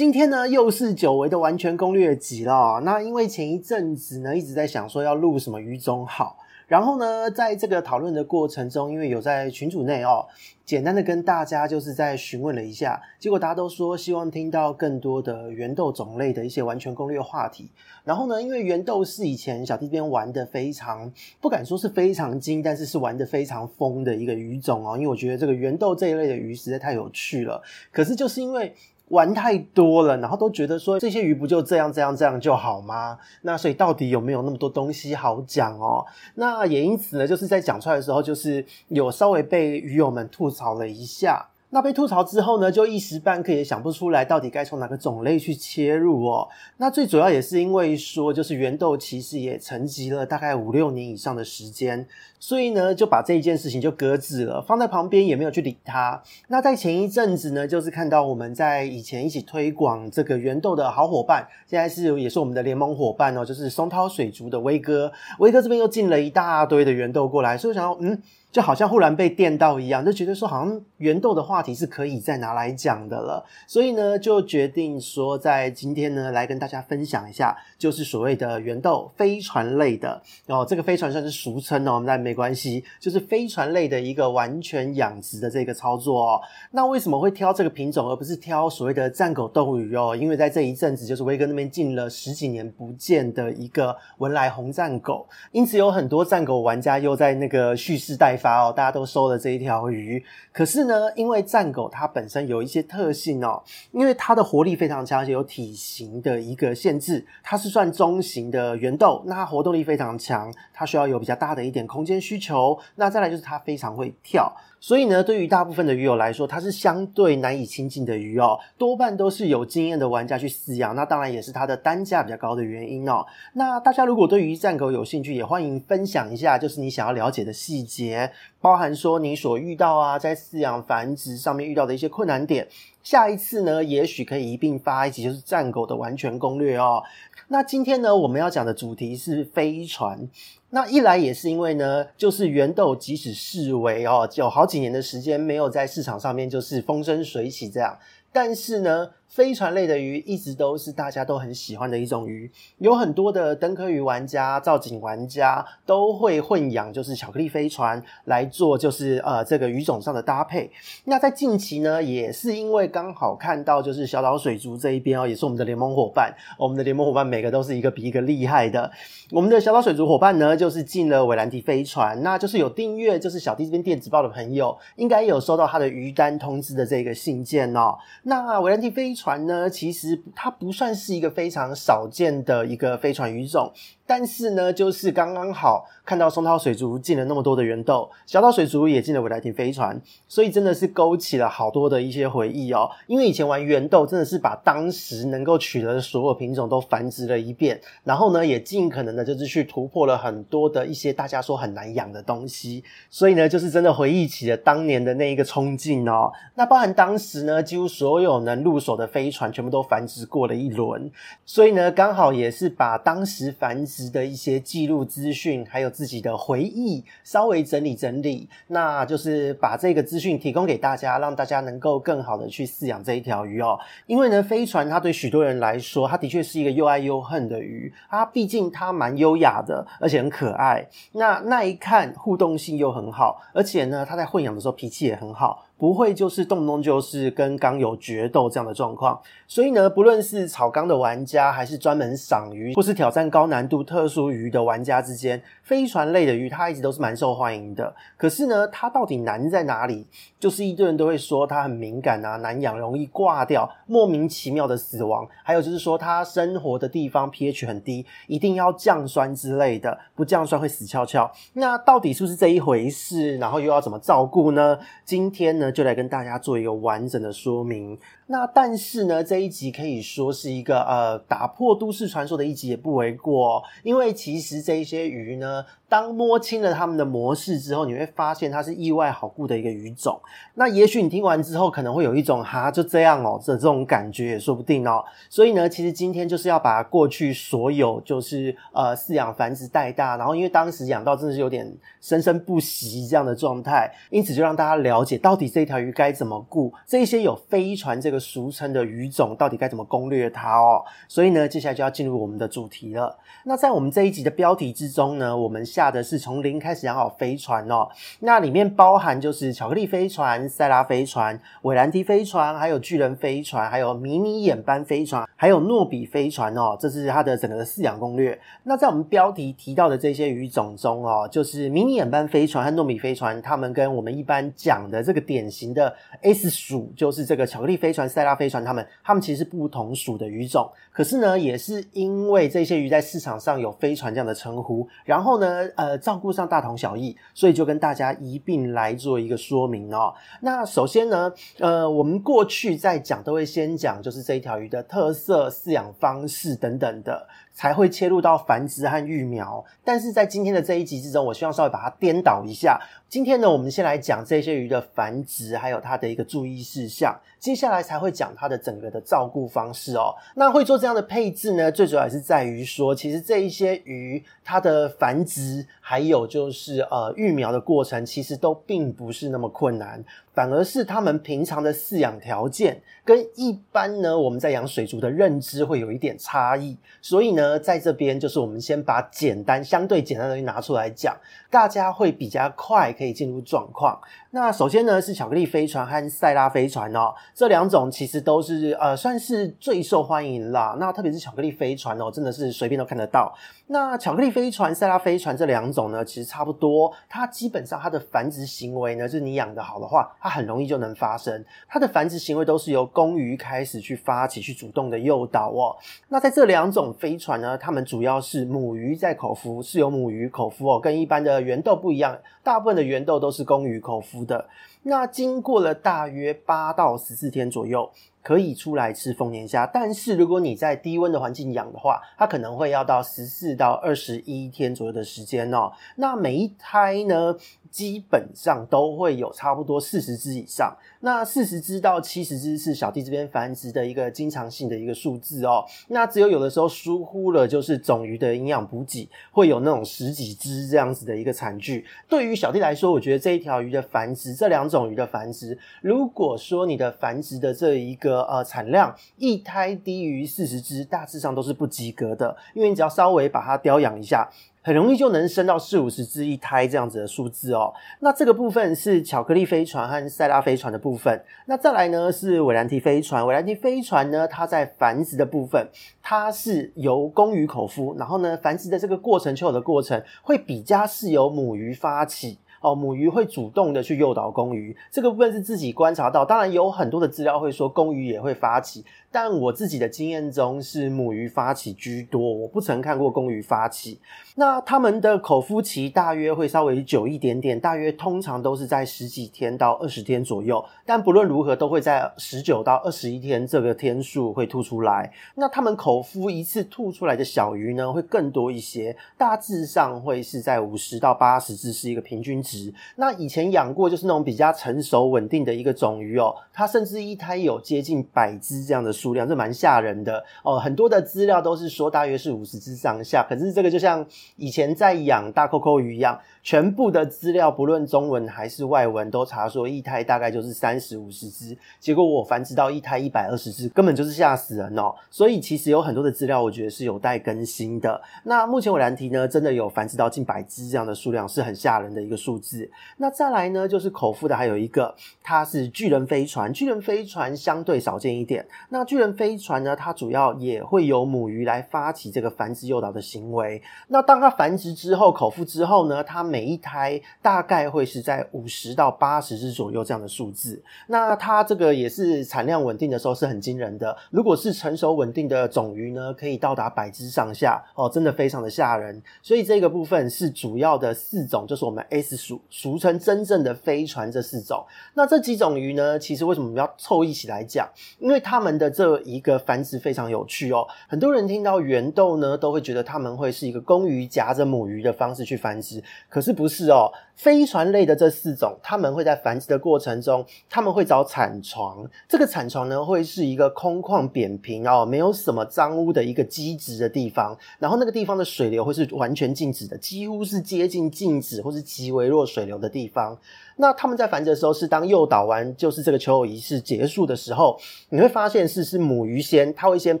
今天呢，又是久违的完全攻略集了。那因为前一阵子呢，一直在想说要录什么鱼种好，然后呢，在这个讨论的过程中，因为有在群组内哦，简单的跟大家就是在询问了一下，结果大家都说希望听到更多的圆豆种类的一些完全攻略话题。然后呢，因为圆豆是以前小弟这边玩的非常，不敢说是非常精，但是是玩的非常疯的一个鱼种哦。因为我觉得这个圆豆这一类的鱼实在太有趣了。可是就是因为玩太多了，然后都觉得说这些鱼不就这样这样这样就好吗？那所以到底有没有那么多东西好讲哦？那也因此呢，就是在讲出来的时候，就是有稍微被鱼友们吐槽了一下。那被吐槽之后呢，就一时半刻也想不出来到底该从哪个种类去切入哦。那最主要也是因为说，就是圆豆其实也沉寂了大概五六年以上的时间，所以呢就把这一件事情就搁置了，放在旁边也没有去理它。那在前一阵子呢，就是看到我们在以前一起推广这个圆豆的好伙伴，现在是也是我们的联盟伙伴哦，就是松涛水族的威哥，威哥这边又进了一大堆的圆豆过来，所以想要嗯。就好像忽然被电到一样，就觉得说好像圆豆的话题是可以再拿来讲的了，所以呢就决定说在今天呢来跟大家分享一下，就是所谓的圆豆飞船类的哦，这个飞船算是俗称哦，但没关系，就是飞船类的一个完全养殖的这个操作哦。那为什么会挑这个品种，而不是挑所谓的战狗斗鱼哦？因为在这一阵子，就是威哥那边进了十几年不见的一个文莱红战狗，因此有很多战狗玩家又在那个蓄势待哦，大家都收了这一条鱼。可是呢，因为战狗它本身有一些特性哦，因为它的活力非常强，而且有体型的一个限制，它是算中型的圆豆，那它活动力非常强，它需要有比较大的一点空间需求。那再来就是它非常会跳。所以呢，对于大部分的鱼友来说，它是相对难以亲近的鱼哦，多半都是有经验的玩家去饲养，那当然也是它的单价比较高的原因哦。那大家如果对于战狗有兴趣，也欢迎分享一下，就是你想要了解的细节，包含说你所遇到啊，在饲养繁殖上面遇到的一些困难点。下一次呢，也许可以一并发一集，就是战狗的完全攻略哦。那今天呢，我们要讲的主题是飞船。那一来也是因为呢，就是圆豆即使视为哦，有好几年的时间没有在市场上面就是风生水起这样，但是呢。飞船类的鱼一直都是大家都很喜欢的一种鱼，有很多的灯科鱼玩家、造景玩家都会混养，就是巧克力飞船来做，就是呃这个鱼种上的搭配。那在近期呢，也是因为刚好看到就是小岛水族这一边哦，也是我们的联盟伙伴，我们的联盟伙伴每个都是一个比一个厉害的。我们的小岛水族伙伴呢，就是进了韦兰迪飞船，那就是有订阅，就是小弟这边电子报的朋友，应该有收到他的鱼单通知的这个信件哦。那韦兰迪飞船呢，其实它不算是一个非常少见的一个飞船鱼种。但是呢，就是刚刚好看到松涛水族进了那么多的圆豆，小岛水族也进了韦莱廷飞船，所以真的是勾起了好多的一些回忆哦。因为以前玩圆豆真的是把当时能够取得的所有品种都繁殖了一遍，然后呢，也尽可能的就是去突破了很多的一些大家说很难养的东西，所以呢，就是真的回忆起了当年的那一个冲劲哦。那包含当时呢，几乎所有能入手的飞船全部都繁殖过了一轮，所以呢，刚好也是把当时繁殖的一些记录资讯，还有自己的回忆，稍微整理整理，那就是把这个资讯提供给大家，让大家能够更好的去饲养这一条鱼哦。因为呢，飞船它对许多人来说，它的确是一个又爱又恨的鱼。它毕竟它蛮优雅的，而且很可爱。那那一看互动性又很好，而且呢，它在混养的时候脾气也很好。不会就是动不动就是跟缸有决斗这样的状况，所以呢，不论是草缸的玩家，还是专门赏鱼，或是挑战高难度特殊鱼的玩家之间，飞船类的鱼它一直都是蛮受欢迎的。可是呢，它到底难在哪里？就是一堆人都会说它很敏感啊，难养，容易挂掉，莫名其妙的死亡。还有就是说它生活的地方 pH 很低，一定要降酸之类的，不降酸会死翘翘。那到底是不是这一回事？然后又要怎么照顾呢？今天呢？就来跟大家做一个完整的说明。那但是呢，这一集可以说是一个呃打破都市传说的一集也不为过哦，因为其实这一些鱼呢，当摸清了它们的模式之后，你会发现它是意外好顾的一个鱼种。那也许你听完之后可能会有一种哈就这样哦这这种感觉也说不定哦。所以呢，其实今天就是要把过去所有就是呃饲养繁殖带大，然后因为当时养到真的是有点生生不息这样的状态，因此就让大家了解到底这条鱼该怎么顾，这一些有飞船这个俗称的鱼种到底该怎么攻略它哦。所以呢，接下来就要进入我们的主题了。那在我们这一集的标题之中呢，我们下的是从零开始养好飞船哦。那里面包含就是巧克力飞船、塞拉飞船、韦兰提飞船，还有巨人飞船，还有迷你眼斑飞船，还有诺比飞船哦。这是它的整个的饲养攻略。那在我们标题提到的这些鱼种中哦，就是迷你眼斑飞船和诺比飞船，它们跟我们一般讲的这个典型的 S 属，就是这个巧克力飞船、塞拉飞船，他们他们其实是不同属的鱼种。可是呢，也是因为这些鱼在市场上有飞船这样的称呼，然后呢，呃，照顾上大同小异，所以就跟大家一并来做一个说明哦。那首先呢，呃，我们过去在讲都会先讲就是这一条鱼的特色、饲养方式等等的。才会切入到繁殖和育苗，但是在今天的这一集之中，我希望稍微把它颠倒一下。今天呢，我们先来讲这些鱼的繁殖，还有它的一个注意事项，接下来才会讲它的整个的照顾方式哦。那会做这样它的配置呢，最主要还是在于说，其实这一些鱼它的繁殖，还有就是呃育苗的过程，其实都并不是那么困难。反而是他们平常的饲养条件跟一般呢，我们在养水族的认知会有一点差异，所以呢，在这边就是我们先把简单、相对简单的东西拿出来讲，大家会比较快可以进入状况。那首先呢，是巧克力飞船和塞拉飞船哦，这两种其实都是呃算是最受欢迎啦。那特别是巧克力飞船哦，真的是随便都看得到。那巧克力飞船、塞拉飞船这两种呢，其实差不多，它基本上它的繁殖行为呢，就是你养得好的话，它很容易就能发生。它的繁殖行为都是由公鱼开始去发起、去主动的诱导哦。那在这两种飞船呢，它们主要是母鱼在口孵，是由母鱼口孵哦，跟一般的圆豆不一样，大部分的圆豆都是公鱼口孵的。那经过了大约八到十四天左右，可以出来吃丰年虾。但是如果你在低温的环境养的话，它可能会要到十四到二十一天左右的时间哦。那每一胎呢，基本上都会有差不多四十只以上，那四十只到七十只是小弟这边繁殖的一个经常性的一个数字哦。那只有有的时候疏忽了，就是种鱼的营养补给，会有那种十几只这样子的一个惨剧。对于小弟来说，我觉得这一条鱼的繁殖，这两种鱼的繁殖，如果说你的繁殖的这一个呃产量一胎低于四十只，大致上都是不及格的，因为你只要稍微把它雕养一下。很容易就能生到四五十只一胎这样子的数字哦。那这个部分是巧克力飞船和塞拉飞船的部分。那再来呢是韦兰提飞船。韦兰提飞船呢，它在繁殖的部分，它是由公鱼口孵，然后呢繁殖的这个过程、求偶的过程会比较是由母鱼发起。哦，母鱼会主动的去诱导公鱼，这个部分是自己观察到。当然有很多的资料会说公鱼也会发起，但我自己的经验中是母鱼发起居多，我不曾看过公鱼发起。那他们的口孵期大约会稍微久一点点，大约通常都是在十几天到二十天左右。但不论如何，都会在十九到二十一天这个天数会吐出来。那他们口孵一次吐出来的小鱼呢，会更多一些，大致上会是在五十到八十只是一个平均值。那以前养过就是那种比较成熟稳定的一个种鱼哦，它甚至一胎有接近百只这样的数量，是蛮吓人的哦。很多的资料都是说大约是五十只上下，可是这个就像以前在养大扣扣鱼一样。全部的资料，不论中文还是外文，都查说一胎大概就是三十五十只，结果我繁殖到一胎一百二十只，根本就是吓死人哦。所以其实有很多的资料，我觉得是有待更新的。那目前我兰提呢，真的有繁殖到近百只这样的数量，是很吓人的一个数字。那再来呢，就是口腹的还有一个，它是巨人飞船。巨人飞船相对少见一点。那巨人飞船呢，它主要也会由母鱼来发起这个繁殖诱导的行为。那当它繁殖之后，口腹之后呢，它每一胎大概会是在五十到八十只左右这样的数字。那它这个也是产量稳定的时候是很惊人的。如果是成熟稳定的种鱼呢，可以到达百只上下哦，真的非常的吓人。所以这个部分是主要的四种，就是我们 S 属，俗称真正的飞船这四种。那这几种鱼呢，其实为什么我们要凑一起来讲？因为它们的这一个繁殖非常有趣哦。很多人听到圆豆呢，都会觉得它们会是一个公鱼夹着母鱼的方式去繁殖，可可是不是哦。飞船类的这四种，它们会在繁殖的过程中，他们会找产床。这个产床呢，会是一个空旷扁平哦，没有什么脏污的一个基质的地方。然后那个地方的水流会是完全静止的，几乎是接近静止或是极微弱水流的地方。那他们在繁殖的时候，是当诱导完，就是这个求偶仪式结束的时候，你会发现是是母鱼先，它会先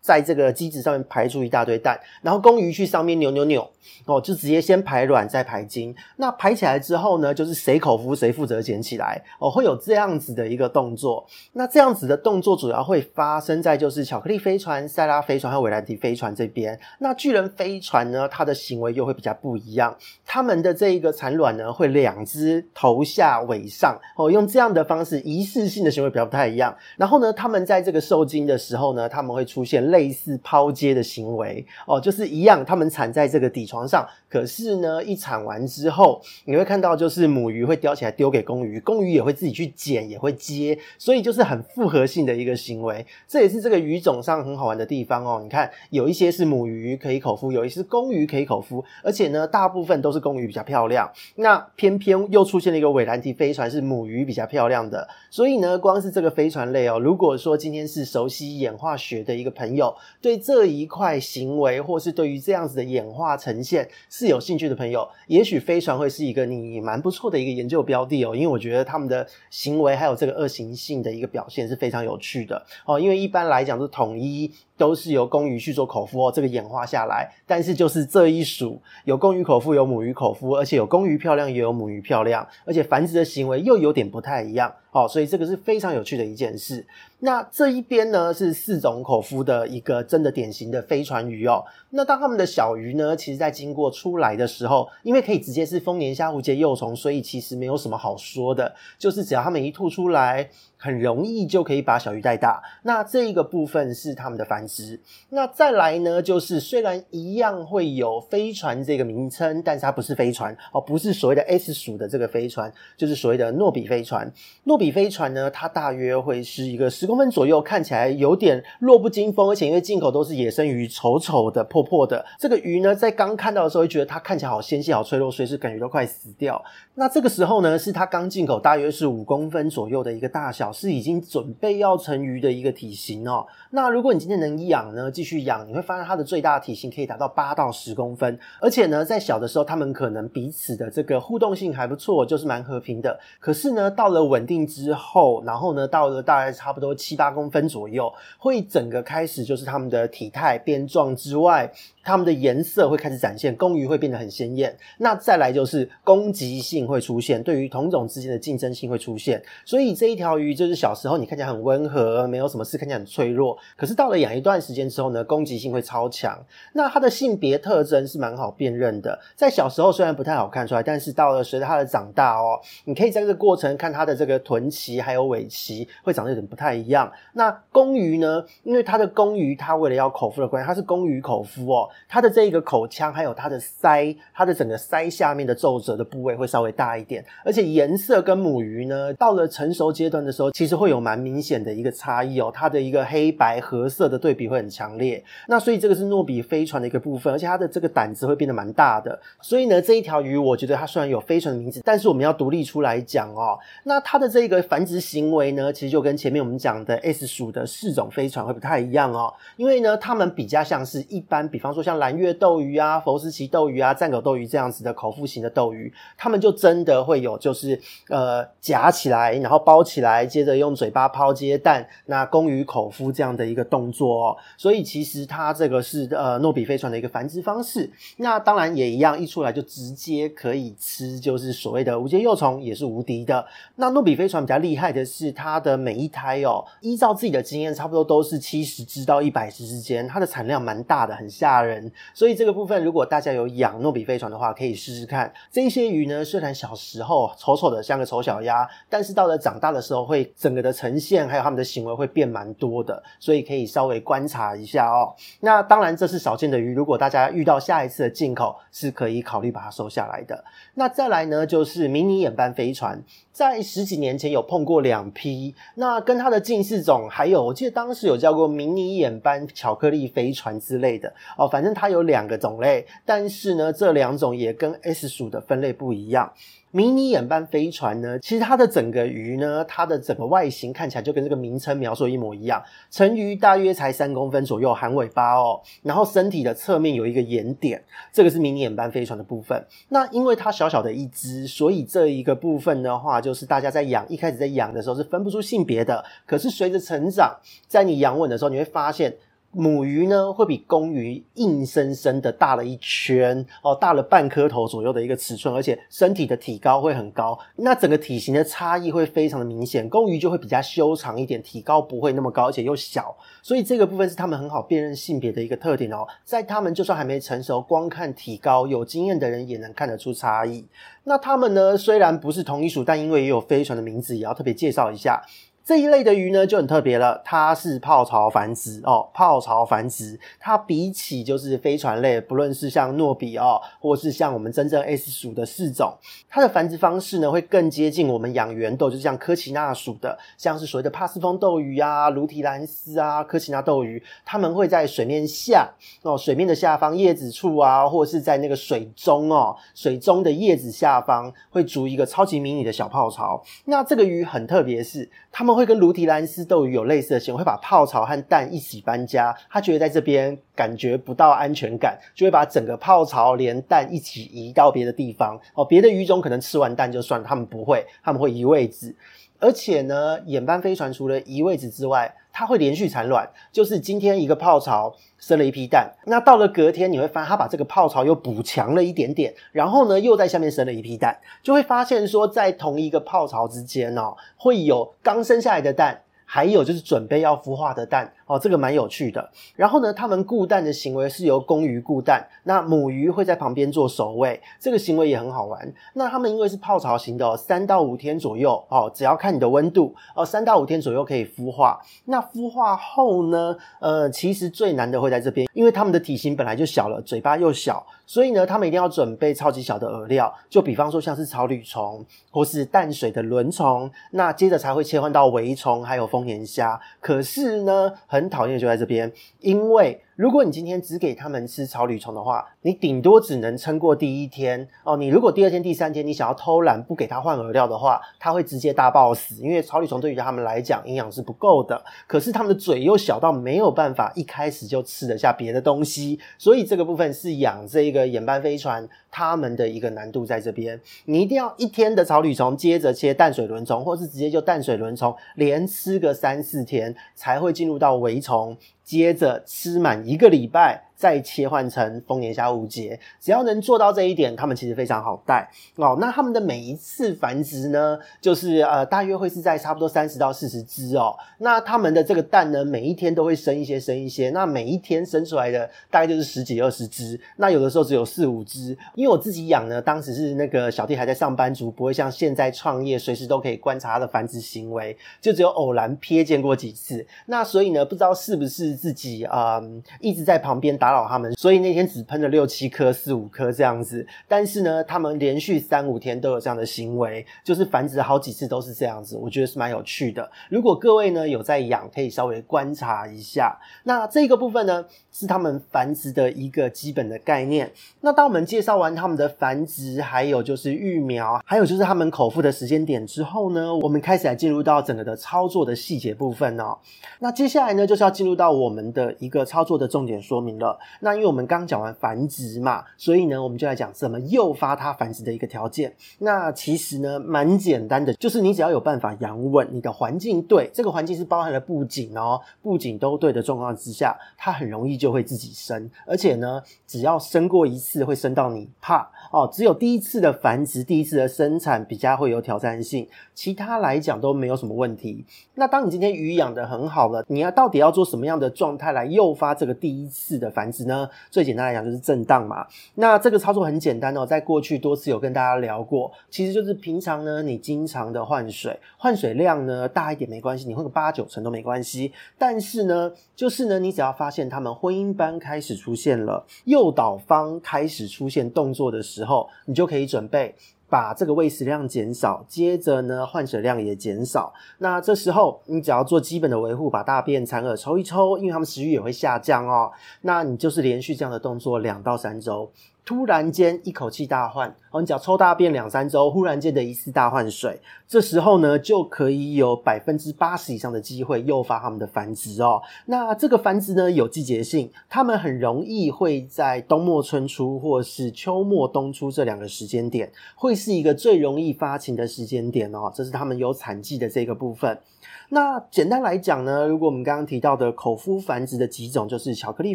在这个基质上面排出一大堆蛋，然后公鱼去上面扭扭扭，哦，就直接先排卵再排精。那排起来之后呢，就是谁口服谁负责捡起来，哦，会有这样子的一个动作。那这样子的动作主要会发生在就是巧克力飞船、塞拉飞船和韦兰迪飞船这边。那巨人飞船呢，它的行为又会比较不一样，它们的这一个产卵呢，会两只头下。尾上哦，用这样的方式仪式性的行为比较不太一样。然后呢，他们在这个受精的时候呢，他们会出现类似抛接的行为哦，就是一样，他们产在这个底床上。可是呢，一产完之后，你会看到到就是母鱼会叼起来丢给公鱼，公鱼也会自己去捡，也会接，所以就是很复合性的一个行为。这也是这个鱼种上很好玩的地方哦。你看，有一些是母鱼可以口孵，有一些是公鱼可以口孵，而且呢，大部分都是公鱼比较漂亮。那偏偏又出现了一个韦兰提飞船是母鱼比较漂亮的，所以呢，光是这个飞船类哦，如果说今天是熟悉演化学的一个朋友，对这一块行为或是对于这样子的演化呈现是有兴趣的朋友，也许飞船会是一个你也蛮不错的一个研究标的哦，因为我觉得他们的行为还有这个恶行性的一个表现是非常有趣的哦，因为一般来讲是统一。都是由公鱼去做口孵哦，这个演化下来，但是就是这一属有公鱼口孵，有母鱼口孵，而且有公鱼漂亮，也有母鱼漂亮，而且繁殖的行为又有点不太一样哦，所以这个是非常有趣的一件事。那这一边呢，是四种口孵的一个真的典型的飞船鱼哦。那当他们的小鱼呢，其实在经过出来的时候，因为可以直接是丰年虾虎节幼虫，所以其实没有什么好说的，就是只要他们一吐出来，很容易就可以把小鱼带大。那这一个部分是他们的繁殖。那再来呢，就是虽然一样会有飞船这个名称，但是它不是飞船哦，不是所谓的 S 属的这个飞船，就是所谓的诺比飞船。诺比飞船呢，它大约会是一个十公分左右，看起来有点弱不禁风，而且因为进口都是野生鱼，丑丑的、破破的。这个鱼呢，在刚看到的时候会觉得它看起来好纤细、好脆弱，随时感觉都快死掉。那这个时候呢，是它刚进口，大约是五公分左右的一个大小，是已经准备要成鱼的一个体型哦。那如果你今天能养呢，继续养，你会发现它的最大体型可以达到八到十公分，而且呢，在小的时候，它们可能彼此的这个互动性还不错，就是蛮和平的。可是呢，到了稳定之后，然后呢，到了大概差不多七八公分左右，会整个开始就是它们的体态变壮之外，它们的颜色会开始展现，公鱼会变得很鲜艳。那再来就是攻击性会出现，对于同种之间的竞争性会出现。所以这一条鱼就是小时候你看起来很温和，没有什么事，看起来很脆弱。可是到了养一段时间之后呢，攻击性会超强。那它的性别特征是蛮好辨认的，在小时候虽然不太好看出来，但是到了随着它的长大哦，你可以在这个过程看它的这个臀鳍还有尾鳍会长得有点不太一样。那公鱼呢，因为它的公鱼它为了要口孵的关系，它是公鱼口孵哦。它的这一个口腔，还有它的腮，它的整个腮下面的皱褶的部位会稍微大一点，而且颜色跟母鱼呢，到了成熟阶段的时候，其实会有蛮明显的一个差异哦。它的一个黑白褐色的对比会很强烈。那所以这个是诺比飞船的一个部分，而且它的这个胆子会变得蛮大的。所以呢，这一条鱼，我觉得它虽然有飞船的名字，但是我们要独立出来讲哦。那它的这个繁殖行为呢，其实就跟前面我们讲的 S 属的四种飞船会不太一样哦。因为呢，它们比较像是一般，比方说。像蓝月斗鱼啊、佛斯奇斗鱼啊、战狗斗鱼这样子的口腹型的斗鱼，它们就真的会有，就是呃夹起来，然后包起来，接着用嘴巴抛接蛋，那公鱼口腹这样的一个动作哦。所以其实它这个是呃诺比飞船的一个繁殖方式。那当然也一样，一出来就直接可以吃，就是所谓的无节幼虫也是无敌的。那诺比飞船比较厉害的是，它的每一胎哦，依照自己的经验，差不多都是七十只到一百只之间，它的产量蛮大的，很吓人。所以这个部分，如果大家有养诺比飞船的话，可以试试看。这些鱼呢，虽然小时候丑丑的像个丑小鸭，但是到了长大的时候，会整个的呈现还有他们的行为会变蛮多的，所以可以稍微观察一下哦。那当然这是少见的鱼，如果大家遇到下一次的进口，是可以考虑把它收下来的。那再来呢，就是迷你眼斑飞船。在十几年前有碰过两批，那跟它的近似种还有，我记得当时有叫过迷你眼斑巧克力飞船之类的哦，反正它有两个种类，但是呢，这两种也跟 S 属的分类不一样。迷你眼斑飞船呢，其实它的整个鱼呢，它的整个外形看起来就跟这个名称描述一模一样。成鱼大约才三公分左右，含尾巴哦。然后身体的侧面有一个眼点，这个是迷你眼斑飞船的部分。那因为它小小的一只，所以这一个部分的话，就是大家在养一开始在养的时候是分不出性别的。可是随着成长，在你养稳的时候，你会发现。母鱼呢，会比公鱼硬生生的大了一圈哦，大了半颗头左右的一个尺寸，而且身体的体高会很高，那整个体型的差异会非常的明显。公鱼就会比较修长一点，体高不会那么高，而且又小，所以这个部分是他们很好辨认性别的一个特点哦。在他们就算还没成熟，光看体高，有经验的人也能看得出差异。那他们呢，虽然不是同一属，但因为也有飞船的名字，也要特别介绍一下。这一类的鱼呢就很特别了，它是泡巢繁殖哦，泡巢繁殖，它比起就是飞船类，不论是像诺比哦，或是像我们真正 S 属的四种，它的繁殖方式呢会更接近我们养圆豆，就是像科奇纳属的，像是所谓的帕斯风斗鱼啊、卢提兰斯啊、科奇纳斗鱼，它们会在水面下哦，水面的下方叶子处啊，或是在那个水中哦，水中的叶子下方会筑一个超级迷你的小泡巢。那这个鱼很特别是，它们。会跟卢提兰斯斗鱼有类似的行为，会把泡槽和蛋一起搬家。他觉得在这边感觉不到安全感，就会把整个泡槽连蛋一起移到别的地方。哦，别的鱼种可能吃完蛋就算了，他们不会，他们会移位置。而且呢，眼斑飞船除了移位置之外，它会连续产卵。就是今天一个泡巢生了一批蛋，那到了隔天你会发现它把这个泡巢又补强了一点点，然后呢又在下面生了一批蛋，就会发现说在同一个泡巢之间哦，会有刚生下来的蛋。还有就是准备要孵化的蛋哦，这个蛮有趣的。然后呢，他们顾蛋的行为是由公鱼顾蛋，那母鱼会在旁边做守卫，这个行为也很好玩。那他们因为是泡巢型的，三到五天左右哦，只要看你的温度哦，三到五天左右可以孵化。那孵化后呢，呃，其实最难的会在这边，因为他们的体型本来就小了，嘴巴又小，所以呢，他们一定要准备超级小的饵料，就比方说像是草履虫或是淡水的轮虫，那接着才会切换到微虫，还有。丰年虾，可是呢，很讨厌就在这边，因为。如果你今天只给他们吃草履虫的话，你顶多只能撑过第一天哦。你如果第二天、第三天你想要偷懒不给它换饵料的话，它会直接大爆死，因为草履虫对于他们来讲营养是不够的。可是他们的嘴又小到没有办法一开始就吃得下别的东西，所以这个部分是养这个眼斑飞船他们的一个难度在这边。你一定要一天的草履虫，接着切淡水轮虫，或是直接就淡水轮虫连吃个三四天，才会进入到围虫。接着吃满一个礼拜。再切换成丰年虾五节，只要能做到这一点，他们其实非常好带哦。那他们的每一次繁殖呢，就是呃，大约会是在差不多三十到四十只哦。那他们的这个蛋呢，每一天都会生一些，生一些。那每一天生出来的大概就是十几二十只，那有的时候只有四五只。因为我自己养呢，当时是那个小弟还在上班族，不会像现在创业，随时都可以观察它的繁殖行为，就只有偶然瞥见过几次。那所以呢，不知道是不是自己啊、一直在旁边打打扰他们，所以那天只喷了六七颗、四五颗这样子。但是呢，他们连续三五天都有这样的行为，就是繁殖好几次都是这样子。我觉得是蛮有趣的。如果各位呢有在养，可以稍微观察一下。那这个部分呢，是他们繁殖的一个基本的概念。那当我们介绍完他们的繁殖，还有就是育苗，还有就是他们口腹的时间点之后呢，我们开始来进入到整个的操作的细节部分哦。那接下来呢，就是要进入到我们的一个操作的重点说明了。那因为我们刚讲完繁殖嘛，所以呢，我们就来讲怎么诱发它繁殖的一个条件。那其实呢，蛮简单的，就是你只要有办法养稳，你的环境对，这个环境是包含了布景哦，布景都对的状况之下，它很容易就会自己生。而且呢，只要生过一次，会生到你怕哦。只有第一次的繁殖，第一次的生产比较会有挑战性，其他来讲都没有什么问题。那当你今天鱼养得很好了，你要到底要做什么样的状态来诱发这个第一次的繁子呢？最简单来讲就是震荡嘛。那这个操作很简单哦，在过去多次有跟大家聊过，其实就是平常呢，你经常的换水，换水量呢大一点没关系，你换个八九成都没关系。但是呢，就是呢，你只要发现他们婚姻斑开始出现了，诱导方开始出现动作的时候，你就可以准备。把这个喂食量减少，接着呢换水量也减少。那这时候你只要做基本的维护，把大便残饵抽一抽，因为他们食欲也会下降哦。那你就是连续这样的动作两到三周。突然间一口气大换，哦，你只要抽大便两三周，忽然间的一次大换水，这时候呢就可以有百分之八十以上的机会诱发它们的繁殖哦。那这个繁殖呢有季节性，它们很容易会在冬末春初或是秋末冬初这两个时间点，会是一个最容易发情的时间点哦。这是它们有产季的这个部分。那简单来讲呢，如果我们刚刚提到的口孵繁殖的几种，就是巧克力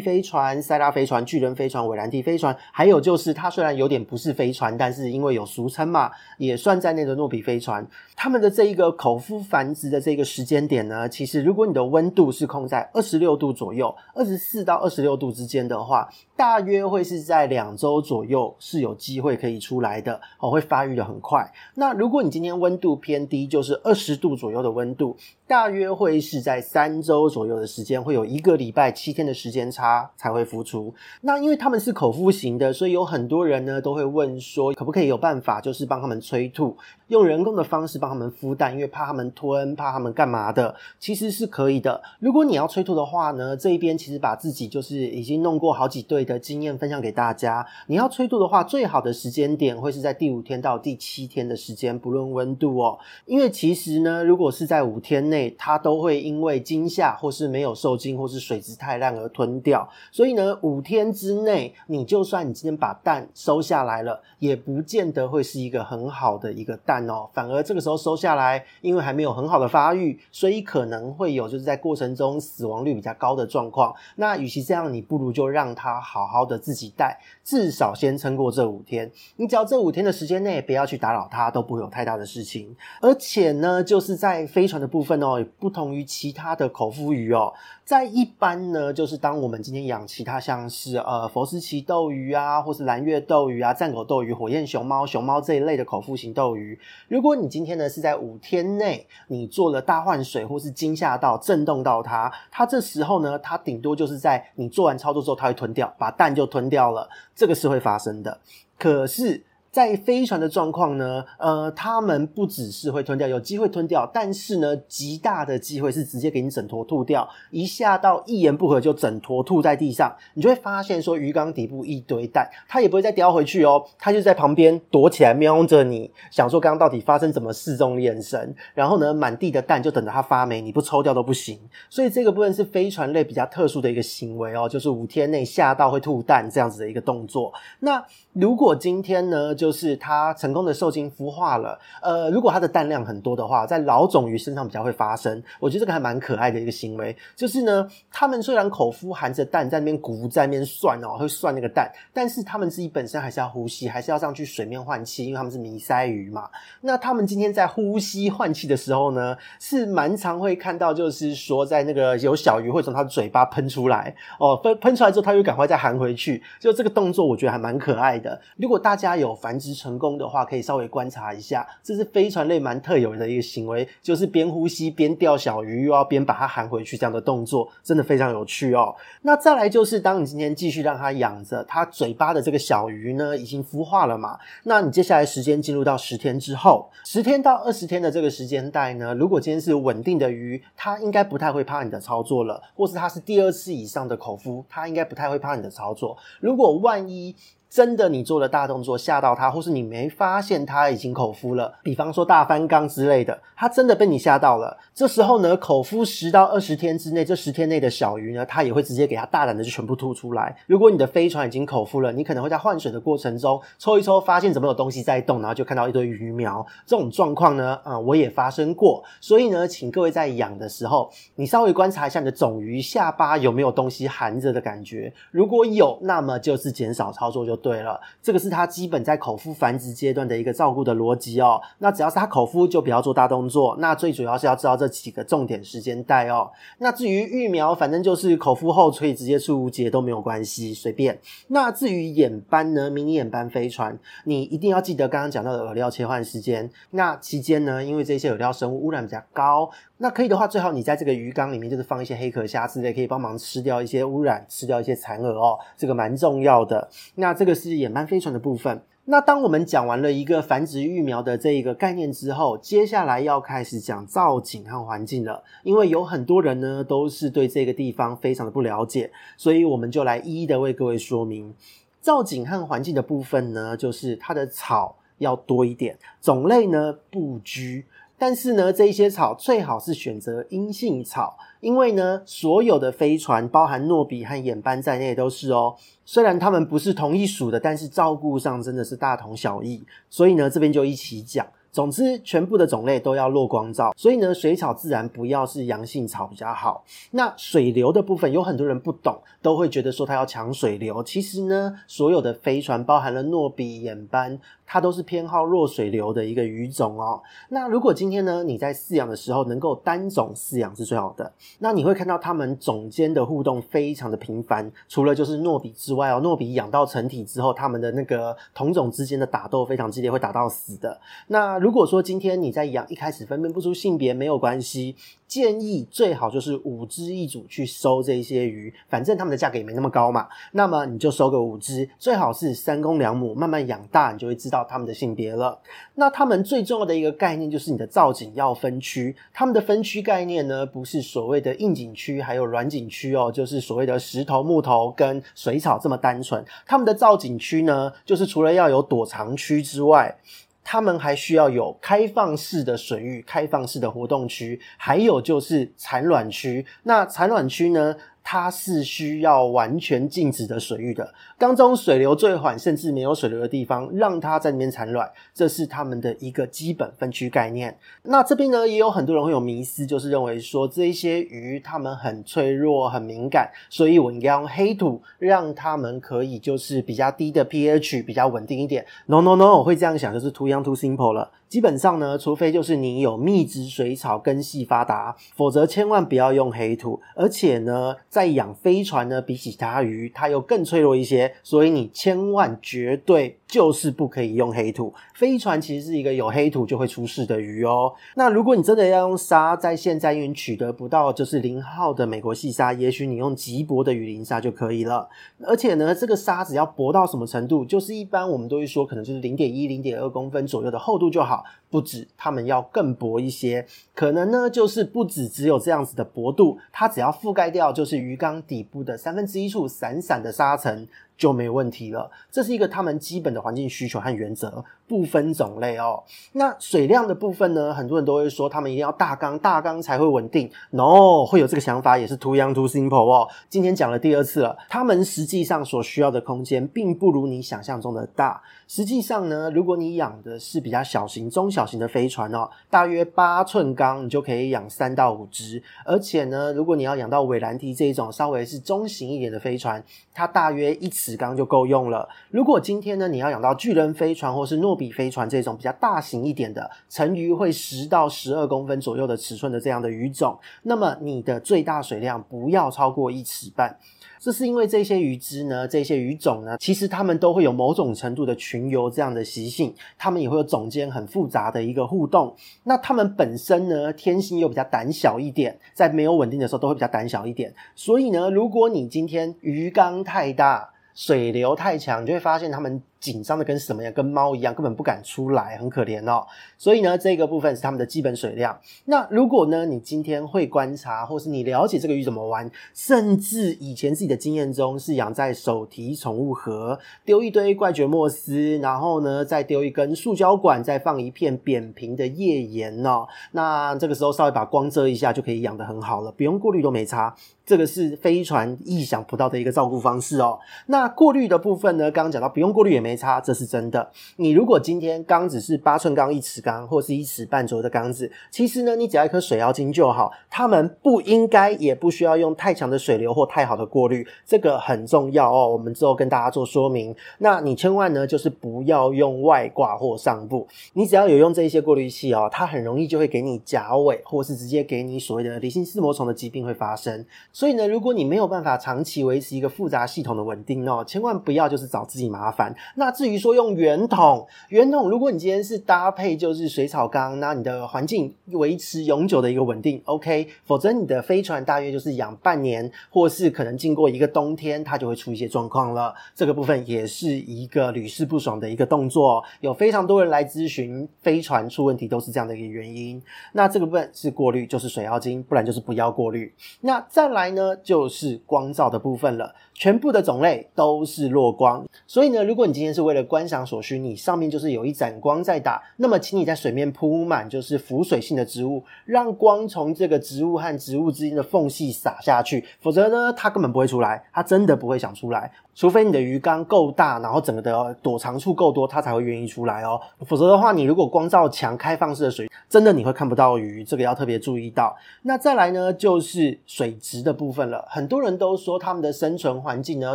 飞船、塞拉飞船、巨人飞船、韦兰蒂飞船，还有就是它虽然有点不是飞船，但是因为有俗称嘛，也算在内的诺比飞船。它们的这一个口孵繁殖的这个时间点呢，其实如果你的温度是控在二十六度左右，二十四到二十六度之间的话，大约会是在两周左右是有机会可以出来的哦，会发育的很快。那如果你今天温度偏低，就是二十度左右的温度。大约会是在三周左右的时间，会有一个礼拜七天的时间差才会孵出。那因为他们是口服型的，所以有很多人呢都会问说，可不可以有办法，就是帮他们催吐，用人工的方式帮他们孵蛋，因为怕他们吞，怕他们干嘛的，其实是可以的。如果你要催吐的话呢，这一边其实把自己就是已经弄过好几对的经验分享给大家。你要催吐的话，最好的时间点会是在第五天到第七天的时间，不论温度哦。因为其实呢，如果是在五天内，它都会因为惊吓或是没有受精或是水质太烂而吞掉，所以呢，五天之内，你就算你今天把蛋收下来了，也不见得会是一个很好的一个蛋哦。反而这个时候收下来，因为还没有很好的发育，所以可能会有就是在过程中死亡率比较高的状况。那与其这样，你不如就让它好好的自己带，至少先撑过这五天。你只要这五天的时间内不要去打扰它，都不会有太大的事情。而且呢，就是在飞船的部分哦。不同于其他的口腹鱼哦，在一般呢，就是当我们今天养其他像是呃佛斯奇斗鱼啊，或是蓝月斗鱼啊、战狗斗鱼、火焰熊猫、熊猫这一类的口腹型斗鱼，如果你今天呢是在五天内你做了大换水，或是惊吓到、震动到它，它这时候呢，它顶多就是在你做完操作之后，它会吞掉，把蛋就吞掉了，这个是会发生的。可是。在飞船的状况呢，呃，他们不只是会吞掉，有机会吞掉，但是呢，极大的机会是直接给你整坨吐掉，一下到一言不合就整坨吐在地上，你就会发现说鱼缸底部一堆蛋，它也不会再叼回去哦，它就在旁边躲起来瞄着你，想说刚刚到底发生什么事这种眼神，然后呢，满地的蛋就等着它发霉，你不抽掉都不行，所以这个部分是飞船类比较特殊的一个行为哦，就是五天内吓到会吐蛋这样子的一个动作。那如果今天呢，就是它成功的受精孵化了，呃，如果它的蛋量很多的话，在老种鱼身上比较会发生。我觉得这个还蛮可爱的一个行为，就是呢，它们虽然口孵含着蛋在那边鼓在那边涮哦，会涮那个蛋，但是它们自己本身还是要呼吸，还是要上去水面换气，因为它们是迷鳃鱼嘛。那它们今天在呼吸换气的时候呢，是蛮常会看到，就是说在那个有小鱼会从它的嘴巴喷出来哦，喷喷出来之后，它又赶快再含回去，就这个动作我觉得还蛮可爱的。如果大家有繁殖成功的话，可以稍微观察一下，这是飞船类蛮特有的一个行为，就是边呼吸边钓小鱼，又要边把它含回去，这样的动作真的非常有趣哦。那再来就是，当你今天继续让它养着，它嘴巴的这个小鱼呢，已经孵化了嘛？那你接下来时间进入到十天之后，十天到二十天的这个时间带呢，如果今天是稳定的鱼，它应该不太会怕你的操作了，或是它是第二次以上的口孵，它应该不太会怕你的操作。如果万一真的你做了大动作吓到它，或是你没发现它已经口孵了，比方说大翻缸之类的，它真的被你吓到了。这时候呢，口孵十到二十天之内，这十天内的小鱼呢，它也会直接给它大胆的就全部吐出来。如果你的飞船已经口孵了，你可能会在换水的过程中抽一抽，发现怎么有东西在动，然后就看到一堆鱼苗。这种状况呢，啊、我也发生过。所以呢，请各位在养的时候，你稍微观察一下你的种鱼下巴有没有东西含着的感觉。如果有，那么就是减少操作就对了。这个是它基本在口孵繁殖阶段的一个照顾的逻辑哦。那只要是它口孵，就不要做大动作。那最主要是要知道这几个重点时间带哦。那至于育苗，反正就是口孵后可以直接出无节都没有关系，随便。那至于眼斑呢，迷你眼斑飞船，你一定要记得刚刚讲到的饵料切换时间。那期间呢，因为这些饵料生物污染比较高，那可以的话，最好你在这个鱼缸里面就是放一些黑壳虾之类，可以帮忙吃掉一些污染，吃掉一些残饵哦，这个蛮重要的。那这个是野蛮飞船的部分。那当我们讲完了一个繁殖育苗的这一个概念之后，接下来要开始讲造景和环境了。因为有很多人呢都是对这个地方非常的不了解，所以我们就来一一的为各位说明造景和环境的部分呢，就是它的草要多一点，种类呢不拘。但是呢，这一些草最好是选择阴性草，因为呢，所有的飞船，包含诺比和眼斑在内都是哦。虽然它们不是同一属的，但是照顾上真的是大同小异。所以呢，这边就一起讲。总之，全部的种类都要落光照，所以呢，水草自然不要是阳性草比较好。那水流的部分，有很多人不懂，都会觉得说它要抢水流。其实呢，所有的飞船，包含了诺比、眼斑。它都是偏好弱水流的一个鱼种哦。那如果今天呢，你在饲养的时候能够单种饲养是最好的。那你会看到它们种间的互动非常的频繁，除了就是诺比之外哦，诺比养到成体之后，它们的那个同种之间的打斗非常激烈，会打到死的。那如果说今天你在养，一开始分辨不出性别没有关系。建议最好就是五只一组去收这些鱼，反正他们的价格也没那么高嘛。那么你就收个五只，最好是三公两母，慢慢养大，你就会知道他们的性别了。那他们最重要的一个概念就是你的造景要分区。他们的分区概念呢，不是所谓的硬景区，还有软景区哦，就是所谓的石头、木头跟水草这么单纯。他们的造景区呢，就是除了要有躲藏区之外。他们还需要有开放式的水域、开放式的活动区，还有就是产卵区。那产卵区呢？它是需要完全静止的水域的，缸中水流最缓，甚至没有水流的地方，让它在里面产卵，这是他们的一个基本分区概念。那这边呢，也有很多人会有迷思，就是认为说这一些鱼它们很脆弱、很敏感，所以我应该用黑土，让它们可以就是比较低的 pH，比较稳定一点。No No No，我会这样想，就是 too young too simple 了。基本上呢，除非就是你有密植水草根系发达，否则千万不要用黑土。而且呢，在养飞船呢，比起其他鱼，它又更脆弱一些，所以你千万绝对就是不可以用黑土。飞船其实是一个有黑土就会出事的鱼哦。那如果你真的要用沙，在现在因为取得不到就是零号的美国细沙，也许你用极薄的雨林沙就可以了。而且呢，这个沙只要薄到什么程度，就是一般我们都会说，可能就是零点一、零点二公分左右的厚度就好。不止，它们要更薄一些，可能呢就是不止只有这样子的薄度，它只要覆盖掉就是鱼缸底部的三分之一处散散的沙层。就没问题了。这是一个他们基本的环境需求和原则，不分种类哦。那水量的部分呢？很多人都会说他们一定要大缸，大缸才会稳定。No，会有这个想法也是 too young too simple 哦。今天讲了第二次了，他们实际上所需要的空间并不如你想象中的大。实际上呢，如果你养的是比较小型、中小型的飞船哦，大约八寸缸你就可以养三到五只。而且呢，如果你要养到韦兰提这一种稍微是中型一点的飞船，它大约一尺缸就够用了。如果今天呢，你要养到巨人飞船或是诺比飞船这种比较大型一点的，成鱼会十到十二公分左右的尺寸的这样的鱼种，那么你的最大水量不要超过一尺半。这是因为这些鱼只呢，这些鱼种呢，其实它们都会有某种程度的群游这样的习性，它们也会有种间很复杂的一个互动。那它们本身呢，天性又比较胆小一点，在没有稳定的时候都会比较胆小一点。所以呢，如果你今天鱼缸太大，水流太强，你就会发现它们。紧张的跟什么样，跟猫一样，根本不敢出来，很可怜哦。所以呢，这个部分是他们的基本水量。那如果呢，你今天会观察，或是你了解这个鱼怎么玩，甚至以前自己的经验中是养在手提宠物盒，丢一堆怪蕨莫斯，然后呢，再丢一根塑胶管，再放一片扁平的页岩哦。那这个时候稍微把光遮一下，就可以养得很好了，不用过滤都没差。这个是飞船意想不到的一个照顾方式哦。那过滤的部分呢，刚刚讲到不用过滤也没没差，这是真的。你如果今天缸子是八寸缸、一尺缸或是一尺半左右的缸子，其实呢，你只要一颗水妖精就好。它们不应该也不需要用太强的水流或太好的过滤，这个很重要哦。我们之后跟大家做说明。那你千万呢，就是不要用外挂或上部。你只要有用这一些过滤器哦，它很容易就会给你甲尾，或是直接给你所谓的离心丝膜虫的疾病会发生。所以呢，如果你没有办法长期维持一个复杂系统的稳定哦，千万不要就是找自己麻烦。那至于说用圆筒，圆筒，如果你今天是搭配就是水草缸，那你的环境维持永久的一个稳定，OK。否则你的飞船大约就是养半年，或是可能经过一个冬天，它就会出一些状况了。这个部分也是一个屡试不爽的一个动作，有非常多人来咨询飞船出问题都是这样的一个原因。那这个部分是过滤，就是水妖精，不然就是不要过滤。那再来呢，就是光照的部分了。全部的种类都是弱光，所以呢，如果你今天是为了观赏所需，你上面就是有一盏光在打，那么请你在水面铺满就是浮水性的植物，让光从这个植物和植物之间的缝隙洒下去，否则呢，它根本不会出来，它真的不会想出来。除非你的鱼缸够大，然后整个的躲藏处够多，它才会愿意出来哦。否则的话，你如果光照强、开放式的水，真的你会看不到鱼，这个要特别注意到。那再来呢，就是水质的部分了。很多人都说他们的生存环环境呢，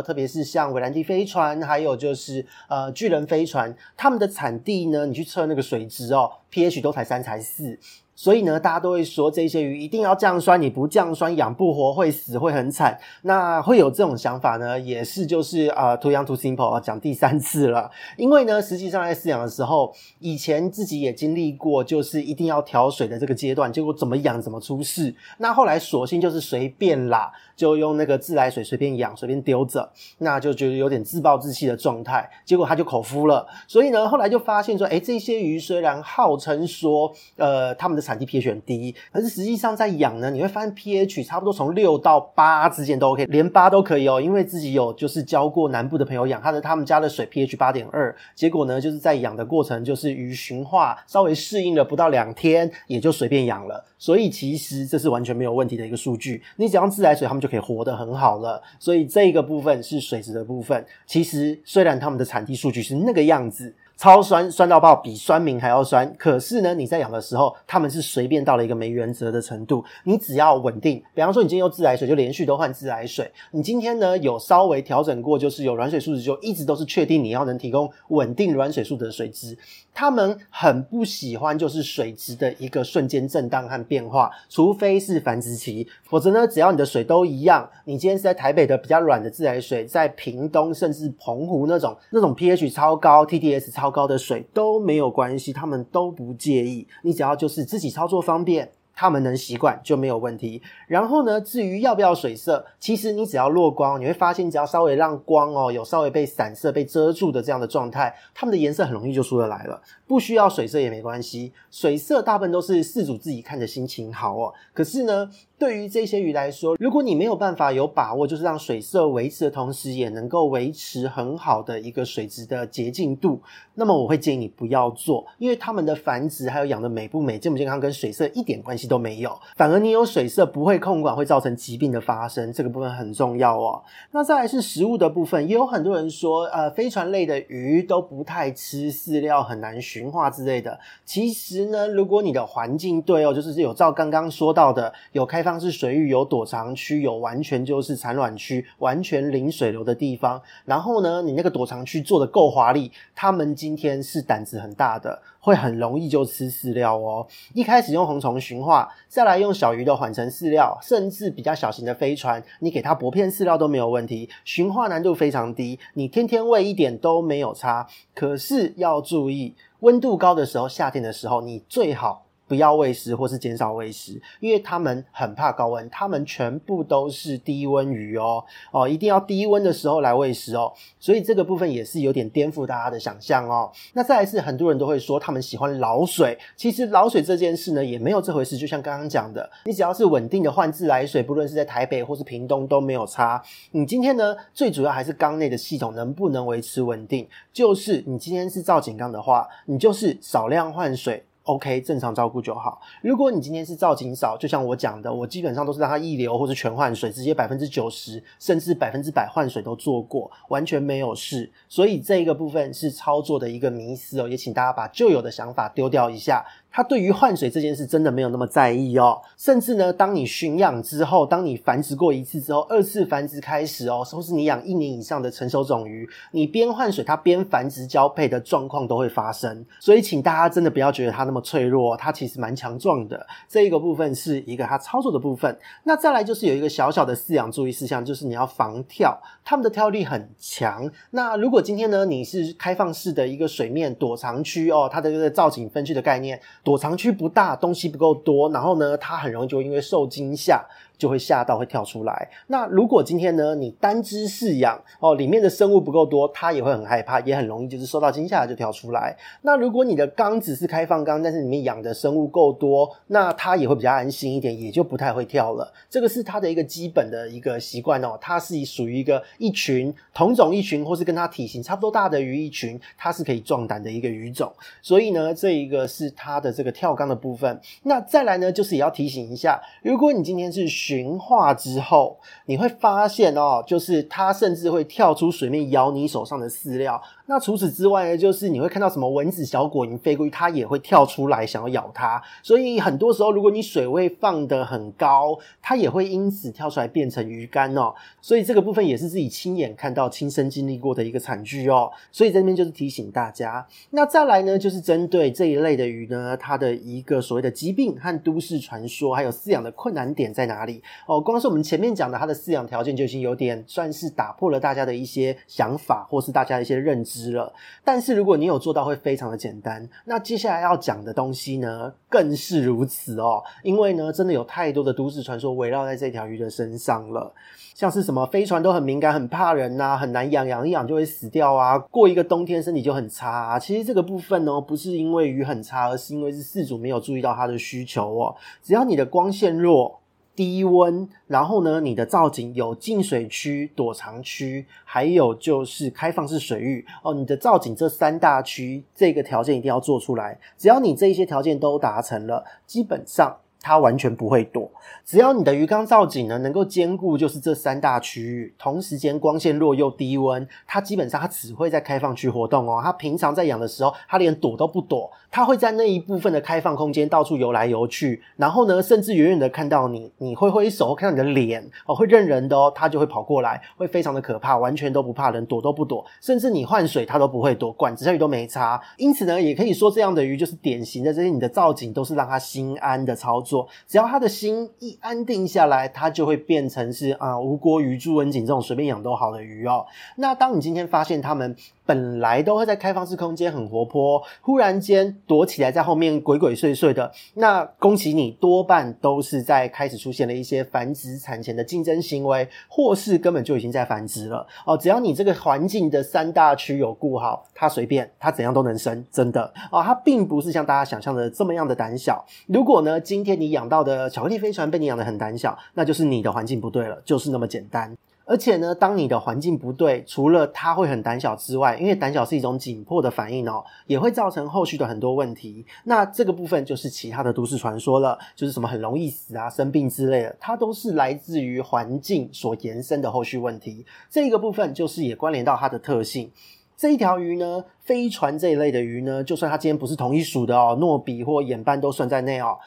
特别是像维兰迪飞船，还有就是呃巨人飞船，他们的产地呢，你去测那个水质哦，pH 都才三才四。所以呢，大家都会说这些鱼一定要降酸，你不降酸养不活，会死，会很惨。那会有这种想法呢，也是就是呃，too young too simple，讲第三次了。因为呢，实际上在饲养的时候，以前自己也经历过，就是一定要调水的这个阶段，结果怎么养怎么出事。那后来索性就是随便啦，就用那个自来水随便养，随便丢着，那就觉得有点自暴自弃的状态。结果它就口孵了。所以呢，后来就发现说，哎，这些鱼虽然号称说，呃，他们的产地 pH 很低，可是实际上在养呢，你会发现 pH 差不多从六到八之间都 OK，连八都可以哦。因为自己有就是教过南部的朋友养，他的他们家的水 pH 八点二，结果呢就是在养的过程就是鱼驯化稍微适应了不到两天，也就随便养了。所以其实这是完全没有问题的一个数据，你只要自来水，他们就可以活得很好了。所以这个部分是水质的部分。其实虽然他们的产地数据是那个样子。超酸，酸到爆，比酸民还要酸。可是呢，你在养的时候，他们是随便到了一个没原则的程度。你只要稳定，比方说你今天用自来水，就连续都换自来水。你今天呢有稍微调整过，就是有软水素质，就一直都是确定你要能提供稳定软水素质的水质。他们很不喜欢就是水质的一个瞬间震荡和变化，除非是繁殖期，否则呢，只要你的水都一样，你今天是在台北的比较软的自来水，在屏东甚至澎湖那种那种 pH 超高、TDS 超高的水都没有关系，他们都不介意。你只要就是自己操作方便。他们能习惯就没有问题。然后呢，至于要不要水色，其实你只要落光，你会发现，只要稍微让光哦有稍微被散射、被遮住的这样的状态，它们的颜色很容易就出得来了。不需要水色也没关系，水色大部分都是饲主自己看着心情好哦。可是呢，对于这些鱼来说，如果你没有办法有把握，就是让水色维持的同时，也能够维持很好的一个水质的洁净度，那么我会建议你不要做，因为它们的繁殖还有养的美不美、健不健康，跟水色一点关系都没有，反而你有水色不会控管，会造成疾病的发生，这个部分很重要哦。那再来是食物的部分，也有很多人说，呃，飞船类的鱼都不太吃饲料，很难驯化之类的。其实呢，如果你的环境对哦，就是有照刚刚说到的，有开放式水域，有躲藏区，有完全就是产卵区，完全零水流的地方，然后呢，你那个躲藏区做得够华丽，他们今天是胆子很大的。会很容易就吃饲料哦。一开始用红虫驯化，再来用小鱼的缓层饲料，甚至比较小型的飞船，你给它薄片饲料都没有问题。驯化难度非常低，你天天喂一点都没有差。可是要注意，温度高的时候，夏天的时候，你最好不要喂食或是减少喂食，因为它们很怕高温，它们全部都是低温鱼哦哦，一定要低温的时候来喂食哦，所以这个部分也是有点颠覆大家的想象哦。那再来是很多人都会说他们喜欢老水，其实老水这件事呢也没有这回事，就像刚刚讲的，你只要是稳定的换自来水，不论是在台北或是屏东都没有差。你今天呢最主要还是缸内的系统能不能维持稳定，就是你今天是造景缸的话，你就是少量换水。OK，正常照顾就好。如果你今天是造景少，就像我讲的，我基本上都是让它溢流或是全换水，直接百分之九十甚至百分之百换水都做过，完全没有事。所以这一个部分是操作的一个迷思哦，也请大家把旧有的想法丢掉一下。他对于换水这件事真的没有那么在意哦，甚至呢，当你驯养之后，当你繁殖过一次之后，二次繁殖开始哦，或是你养一年以上的成熟种鱼，你边换水它边繁殖交配的状况都会发生，所以请大家真的不要觉得它那么脆弱，它其实蛮强壮的。这一个部分是一个它操作的部分，那再来就是有一个小小的饲养注意事项，就是你要防跳，它们的跳力很强。那如果今天呢，你是开放式的一个水面躲藏区哦，它的这个造景分区的概念。躲藏区不大，东西不够多，然后呢，它很容易就因为受惊吓。就会吓到会跳出来。那如果今天呢，你单只饲养哦，里面的生物不够多，它也会很害怕，也很容易就是受到惊吓就跳出来。那如果你的缸只是开放缸，但是里面养的生物够多，那它也会比较安心一点，也就不太会跳了。这个是它的一个基本的一个习惯哦。它是属于一个一群同种一群，或是跟它体型差不多大的鱼一群，它是可以壮胆的一个鱼种。所以呢，这一个是它的这个跳缸的部分。那再来呢，就是也要提醒一下，如果你今天是驯化之后，你会发现哦，就是它甚至会跳出水面咬你手上的饲料。那除此之外呢，就是你会看到什么蚊子、小果蝇飞过去，它也会跳出来想要咬它。所以很多时候，如果你水位放得很高，它也会因此跳出来变成鱼干哦。所以这个部分也是自己亲眼看到、亲身经历过的一个惨剧哦。所以这边就是提醒大家。那再来呢，就是针对这一类的鱼呢，它的一个所谓的疾病和都市传说，还有饲养的困难点在哪里哦？光是我们前面讲的它的饲养条件就已经有点算是打破了大家的一些想法，或是大家的一些认知。了，但是如果你有做到，会非常的简单。那接下来要讲的东西呢，更是如此哦。因为呢，真的有太多的都市传说围绕在这条鱼的身上了，像是什么飞船都很敏感、很怕人呐、啊，很难养，养一养就会死掉啊，过一个冬天身体就很差啊。其实这个部分呢，不是因为鱼很差，而是因为是饲主没有注意到它的需求哦。只要你的光线弱。低温，然后呢，你的造景有净水区、躲藏区，还有就是开放式水域哦。你的造景这三大区，这个条件一定要做出来。只要你这一些条件都达成了，基本上。它完全不会躲，只要你的鱼缸造景呢能够兼顾，就是这三大区域，同时间光线弱又低温，它基本上它只会在开放区活动哦。它平常在养的时候，它连躲都不躲，它会在那一部分的开放空间到处游来游去，然后呢，甚至远远的看到你，你挥挥手看到你的脸哦，会认人的哦，它就会跑过来，会非常的可怕，完全都不怕人，躲都不躲，甚至你换水它都不会躲，管直销鱼都没差。因此呢，也可以说这样的鱼就是典型的这些，你的造景都是让它心安的操作。只要他的心一安定下来，他就会变成是啊吴郭鱼、朱文锦这种随便养都好的鱼哦。那当你今天发现他们本来都会在开放式空间很活泼，忽然间躲起来在后面鬼鬼祟祟的，那恭喜你，多半都是在开始出现了一些繁殖产前的竞争行为，或是根本就已经在繁殖了哦。只要你这个环境的三大区有顾好，它随便它怎样都能生，真的哦。它并不是像大家想象的这么样的胆小。如果呢，今天你养到的巧克力飞船被你养得很胆小，那就是你的环境不对了，就是那么简单。而且呢，当你的环境不对，除了它会很胆小之外，因为胆小是一种紧迫的反应哦，也会造成后续的很多问题。那这个部分就是其他的都市传说了，就是什么很容易死啊、生病之类的，它都是来自于环境所延伸的后续问题。这个部分就是也关联到它的特性。这一条鱼呢，飞船这一类的鱼呢，就算它今天不是同一属的哦，诺比或眼斑都算在内哦。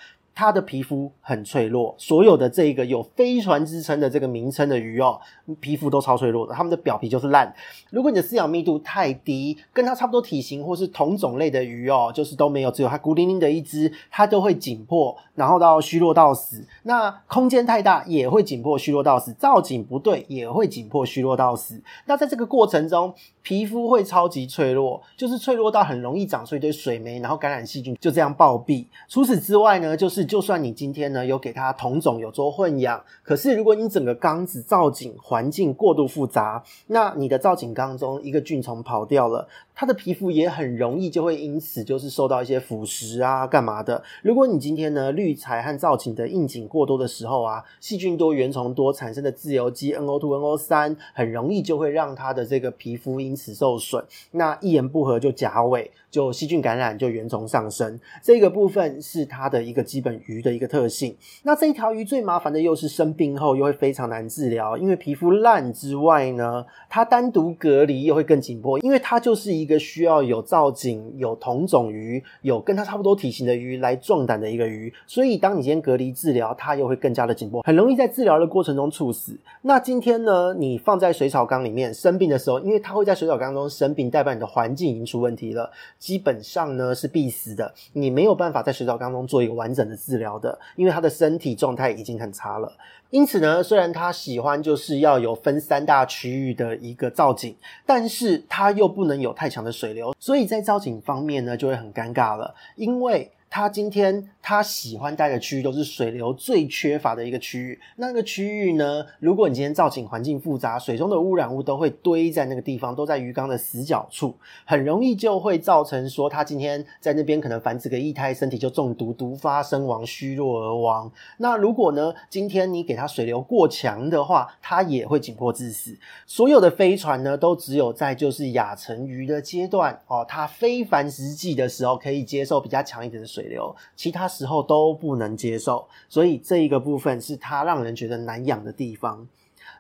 它的皮肤很脆弱，所有的这个有飞船之称的这个名称的鱼哦，皮肤都超脆弱的，它们的表皮就是烂。如果你的饲养密度太低，跟它差不多体型或是同种类的鱼哦，就是都没有，只有它孤零零的一只，它都会紧迫，然后到虚弱到死。那空间太大也会紧迫虚弱到死，造景不对也会紧迫虚弱到死。那在这个过程中，皮肤会超级脆弱，就是脆弱到很容易长出一堆水霉，然后感染细菌，就这样暴毙。除此之外呢，就是就算你今天呢有给它同种有做混养，可是如果你整个缸子造景环境过度复杂，那你的造景缸中一个菌虫跑掉了，它的皮肤也很容易就会因此就是受到一些腐蚀啊，干嘛的？如果你今天呢滤材和造景的应景过多的时候啊，细菌多、原虫多产生的自由基 NO2、NO3 很容易就会让它的这个皮肤因此受损。那一言不合就甲尾，就细菌感染，就原虫上升。这个部分是它的一个基本鱼的一个特性。那这一条鱼最麻烦的又是生病后又会非常难治疗，因为皮肤烂之外呢，它单独隔离又会更紧迫，因为它就是一个一个需要有造景、有同种鱼、有跟它差不多体型的鱼来壮胆的一个鱼。所以当你今天隔离治疗，它又会更加的紧迫，很容易在治疗的过程中猝死。那今天呢，你放在水草缸里面生病的时候，因为它会在水草缸中生病，代表你的环境已经出问题了，基本上呢是必死的，你没有办法在水草缸中做一个完整的治疗的，因为它的身体状态已经很差了。因此呢，虽然他喜欢就是要有分三大区域的一个造景，但是他又不能有太强的水流，所以在造景方面呢就会很尴尬了，因为。它今天它喜欢待的区域都是水流最缺乏的一个区域。那个区域呢，如果你今天造景环境复杂，水中的污染物都会堆在那个地方，都在鱼缸的死角处，很容易就会造成说它今天在那边可能繁殖个一胎，身体就中毒，毒发身亡，虚弱而亡。那如果呢，今天你给它水流过强的话，它也会紧迫致死。所有的飞船呢，都只有在就是亚成鱼的阶段哦，它非繁殖季的时候可以接受比较强一点的水。水流，其他时候都不能接受，所以这一个部分是它让人觉得难养的地方。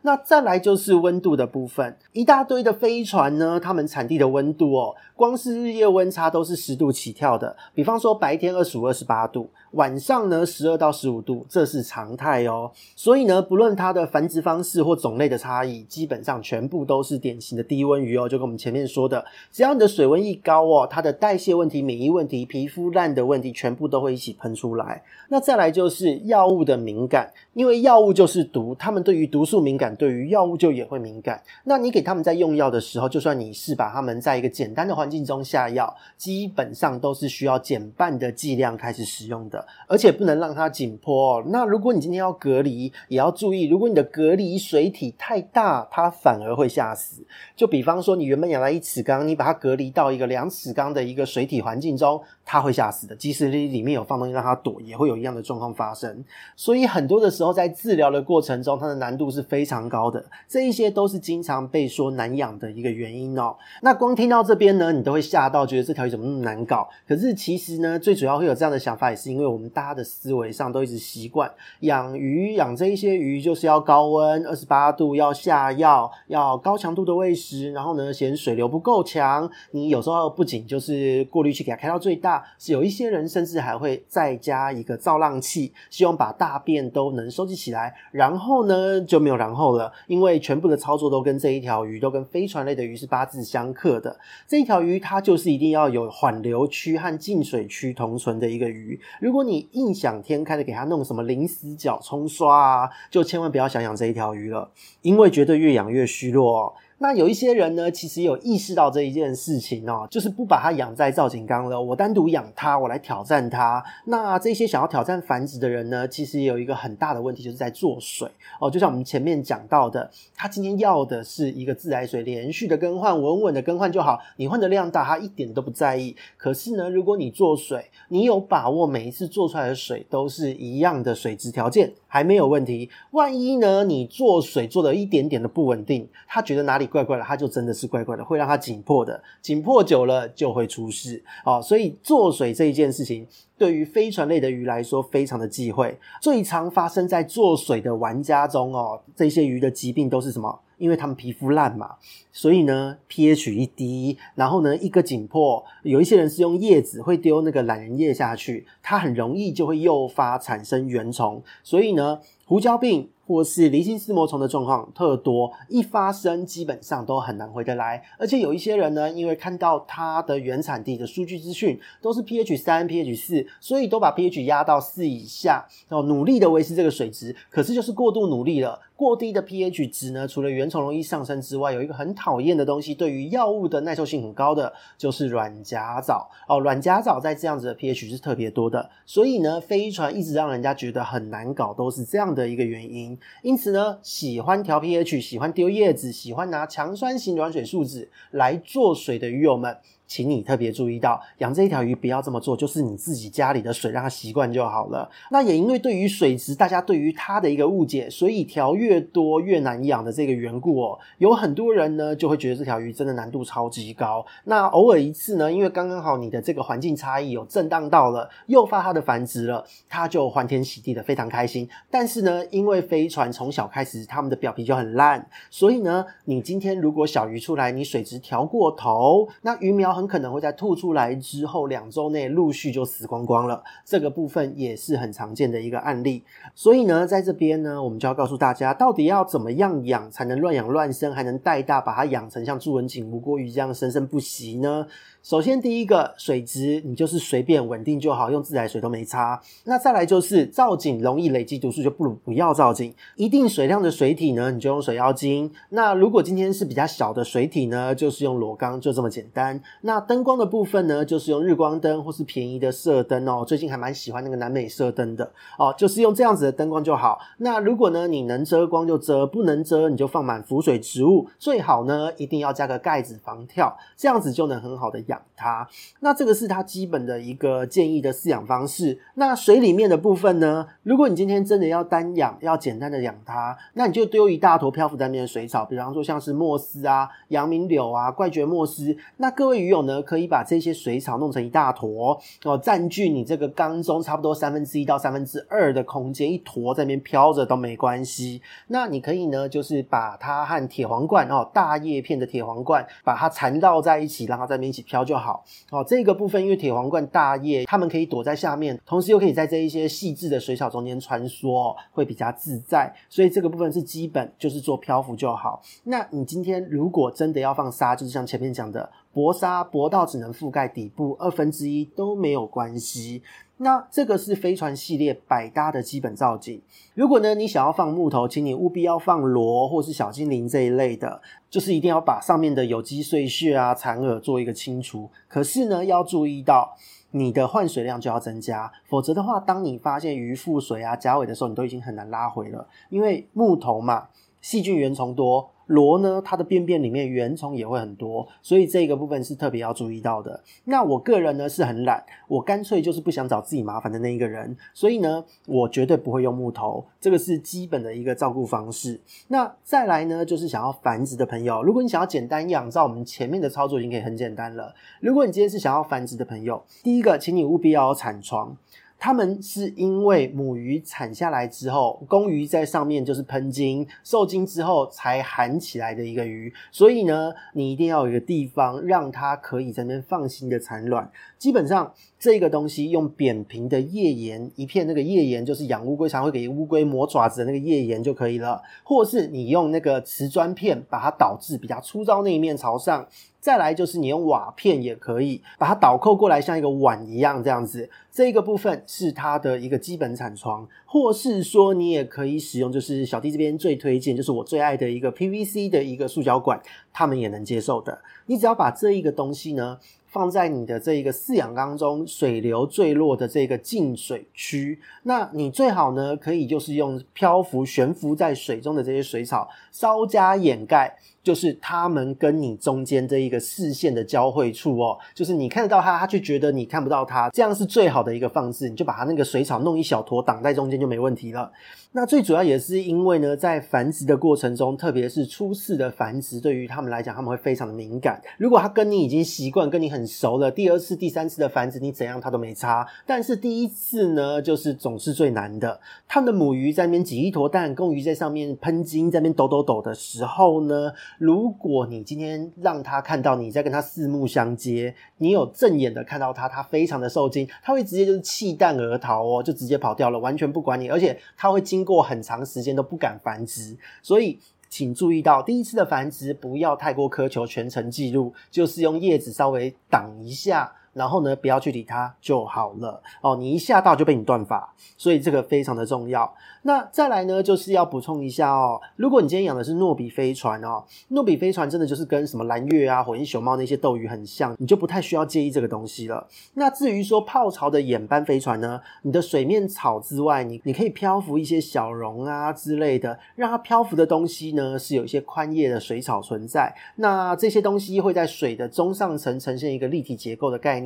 那再来就是温度的部分，一大堆的飞船呢，它们产地的温度哦，光是日夜温差都是十度起跳的。比方说白天二十五、二十八度，晚上呢十二到十五度，这是常态哦。所以呢，不论它的繁殖方式或种类的差异，基本上全部都是典型的低温鱼哦。就跟我们前面说的，只要你的水温一高哦，它的代谢问题、免疫问题、皮肤烂的问题，全部都会一起喷出来。那再来就是药物的敏感，因为药物就是毒，它们对于毒素敏感。对于药物就也会敏感，那你给他们在用药的时候，就算你是把他们在一个简单的环境中下药，基本上都是需要减半的剂量开始使用的，而且不能让它紧迫哦。那如果你今天要隔离，也要注意，如果你的隔离水体太大，它反而会吓死。就比方说，你原本养在一尺缸，你把它隔离到一个两尺缸的一个水体环境中，它会吓死的。即使你里面有放东西让它躲，也会有一样的状况发生。所以很多的时候，在治疗的过程中，它的难度是非常。高的这一些都是经常被说难养的一个原因哦。那光听到这边呢，你都会吓到，觉得这条鱼怎么那么难搞？可是其实呢，最主要会有这样的想法，也是因为我们大家的思维上都一直习惯养鱼养这一些鱼就是要高温二十八度，要下药，要高强度的喂食，然后呢嫌水流不够强，你有时候不仅就是过滤器给它开到最大，有一些人甚至还会再加一个造浪器，希望把大便都能收集起来，然后呢就没有然后。了，因为全部的操作都跟这一条鱼，都跟飞船类的鱼是八字相克的。这一条鱼它就是一定要有缓流区和静水区同存的一个鱼。如果你异想天开的给它弄什么零死角冲刷啊，就千万不要想养这一条鱼了，因为绝对越养越虚弱哦。那有一些人呢，其实有意识到这一件事情哦，就是不把它养在造景缸了，我单独养它，我来挑战它。那这些想要挑战繁殖的人呢，其实也有一个很大的问题，就是在做水哦。就像我们前面讲到的，他今天要的是一个自来水连续的更换，稳稳的更换就好。你换的量大，他一点都不在意。可是呢，如果你做水，你有把握每一次做出来的水都是一样的水质条件，还没有问题。万一呢，你做水做的一点点的不稳定，他觉得哪里怪怪的，他就真的是怪怪的，会让他紧迫的，紧迫久了就会出事哦。所以做水这一件事情，对于飞船类的鱼来说非常的忌讳。最常发生在做水的玩家中哦，这些鱼的疾病都是什么？因为他们皮肤烂嘛，所以呢 pH 一低，然后呢一个紧迫，有一些人是用叶子会丢那个懒人叶下去，它很容易就会诱发产生原虫，所以呢胡椒病。或是离心丝膜虫的状况特多，一发生基本上都很难回得来。而且有一些人呢，因为看到它的原产地的数据资讯都是 pH 三、pH 四，所以都把 pH 压到四以下，然后，努力的维持这个水质。可是就是过度努力了。过低的 pH 值呢，除了原虫容易上升之外，有一个很讨厌的东西，对于药物的耐受性很高的，就是软甲藻哦。软甲藻在这样子的 pH 是特别多的，所以呢，飞船一直让人家觉得很难搞，都是这样的一个原因。因此呢，喜欢调 pH、喜欢丢叶子、喜欢拿强酸型软水树脂来做水的鱼友们。请你特别注意到，养这一条鱼不要这么做，就是你自己家里的水让它习惯就好了。那也因为对于水质，大家对于它的一个误解，所以调越多越难养的这个缘故哦，有很多人呢就会觉得这条鱼真的难度超级高。那偶尔一次呢，因为刚刚好你的这个环境差异有震荡到了，诱发它的繁殖了，它就欢天喜地的非常开心。但是呢，因为飞船从小开始它们的表皮就很烂，所以呢，你今天如果小鱼出来，你水质调过头，那鱼苗很。可能会在吐出来之后两周内陆续就死光光了，这个部分也是很常见的一个案例。所以呢，在这边呢，我们就要告诉大家，到底要怎么样养才能乱养乱生，还能带大，把它养成像朱文锦吴国瑜这样生生不息呢？首先，第一个水质，你就是随便稳定就好，用自来水都没差。那再来就是造景容易累积毒素，就不如不要造景。一定水量的水体呢，你就用水妖精。那如果今天是比较小的水体呢，就是用裸缸，就这么简单。那灯光的部分呢，就是用日光灯或是便宜的射灯哦。最近还蛮喜欢那个南美射灯的哦，就是用这样子的灯光就好。那如果呢，你能遮光就遮，不能遮你就放满浮水植物，最好呢一定要加个盖子防跳，这样子就能很好的养。它，那这个是它基本的一个建议的饲养方式。那水里面的部分呢？如果你今天真的要单养，要简单的养它，那你就丢一大坨漂浮在那边的水草，比方说像是莫斯啊、阳明柳啊、怪蕨莫斯。那各位鱼友呢，可以把这些水草弄成一大坨哦，占据你这个缸中差不多三分之一到三分之二的空间，一坨在那边飘着都没关系。那你可以呢，就是把它和铁皇冠哦，大叶片的铁皇冠，把它缠绕在一起，让它在那边一起飘。就好哦，这个部分因为铁皇冠大叶，它们可以躲在下面，同时又可以在这一些细致的水草中间穿梭，会比较自在。所以这个部分是基本，就是做漂浮就好。那你今天如果真的要放沙，就是像前面讲的薄沙，薄到只能覆盖底部二分之一都没有关系。那这个是飞船系列百搭的基本造景。如果呢，你想要放木头，请你务必要放螺或是小精灵这一类的，就是一定要把上面的有机碎屑啊、残饵做一个清除。可是呢，要注意到你的换水量就要增加，否则的话，当你发现鱼腹水啊、甲尾的时候，你都已经很难拉回了，因为木头嘛，细菌原虫多。螺呢，它的便便里面原虫也会很多，所以这个部分是特别要注意到的。那我个人呢是很懒，我干脆就是不想找自己麻烦的那一个人，所以呢，我绝对不会用木头，这个是基本的一个照顾方式。那再来呢，就是想要繁殖的朋友，如果你想要简单养，照我们前面的操作已经可以很简单了。如果你今天是想要繁殖的朋友，第一个，请你务必要有产床。他们是因为母鱼产下来之后，公鱼在上面就是喷精，受精之后才含起来的一个鱼，所以呢，你一定要有一个地方让它可以在那边放心的产卵。基本上这个东西用扁平的页岩，一片那个页岩就是养乌龟常会给乌龟磨爪子的那个页岩就可以了，或是你用那个瓷砖片把它导致，比较粗糙那一面朝上。再来就是你用瓦片也可以把它倒扣过来，像一个碗一样这样子。这个部分是它的一个基本产床，或是说你也可以使用，就是小弟这边最推荐，就是我最爱的一个 PVC 的一个塑胶管，他们也能接受的。你只要把这一个东西呢，放在你的这一个饲养缸中，水流坠落的这个进水区，那你最好呢，可以就是用漂浮悬浮在水中的这些水草，稍加掩盖。就是他们跟你中间这一个视线的交汇处哦，就是你看得到他，他却觉得你看不到他，这样是最好的一个放置。你就把他那个水草弄一小坨挡在中间就没问题了。那最主要也是因为呢，在繁殖的过程中，特别是初次的繁殖，对于他们来讲，他们会非常的敏感。如果他跟你已经习惯，跟你很熟了，第二次、第三次的繁殖，你怎样他都没差。但是第一次呢，就是总是最难的。他们的母鱼在那边挤一坨蛋，公鱼在上面喷精，在那边抖抖抖的时候呢，如果你今天让他看到你在跟他四目相接，你有正眼的看到他，他非常的受惊，他会直接就是弃蛋而逃哦，就直接跑掉了，完全不管你，而且他会经经过很长时间都不敢繁殖，所以请注意到第一次的繁殖不要太过苛求全程记录，就是用叶子稍微挡一下。然后呢，不要去理它就好了哦。你一下到就被你断发，所以这个非常的重要。那再来呢，就是要补充一下哦，如果你今天养的是诺比飞船哦，诺比飞船真的就是跟什么蓝月啊、火焰熊猫那些斗鱼很像，你就不太需要介意这个东西了。那至于说泡巢的眼斑飞船呢，你的水面草之外，你你可以漂浮一些小绒啊之类的，让它漂浮的东西呢是有一些宽叶的水草存在。那这些东西会在水的中上层呈现一个立体结构的概念，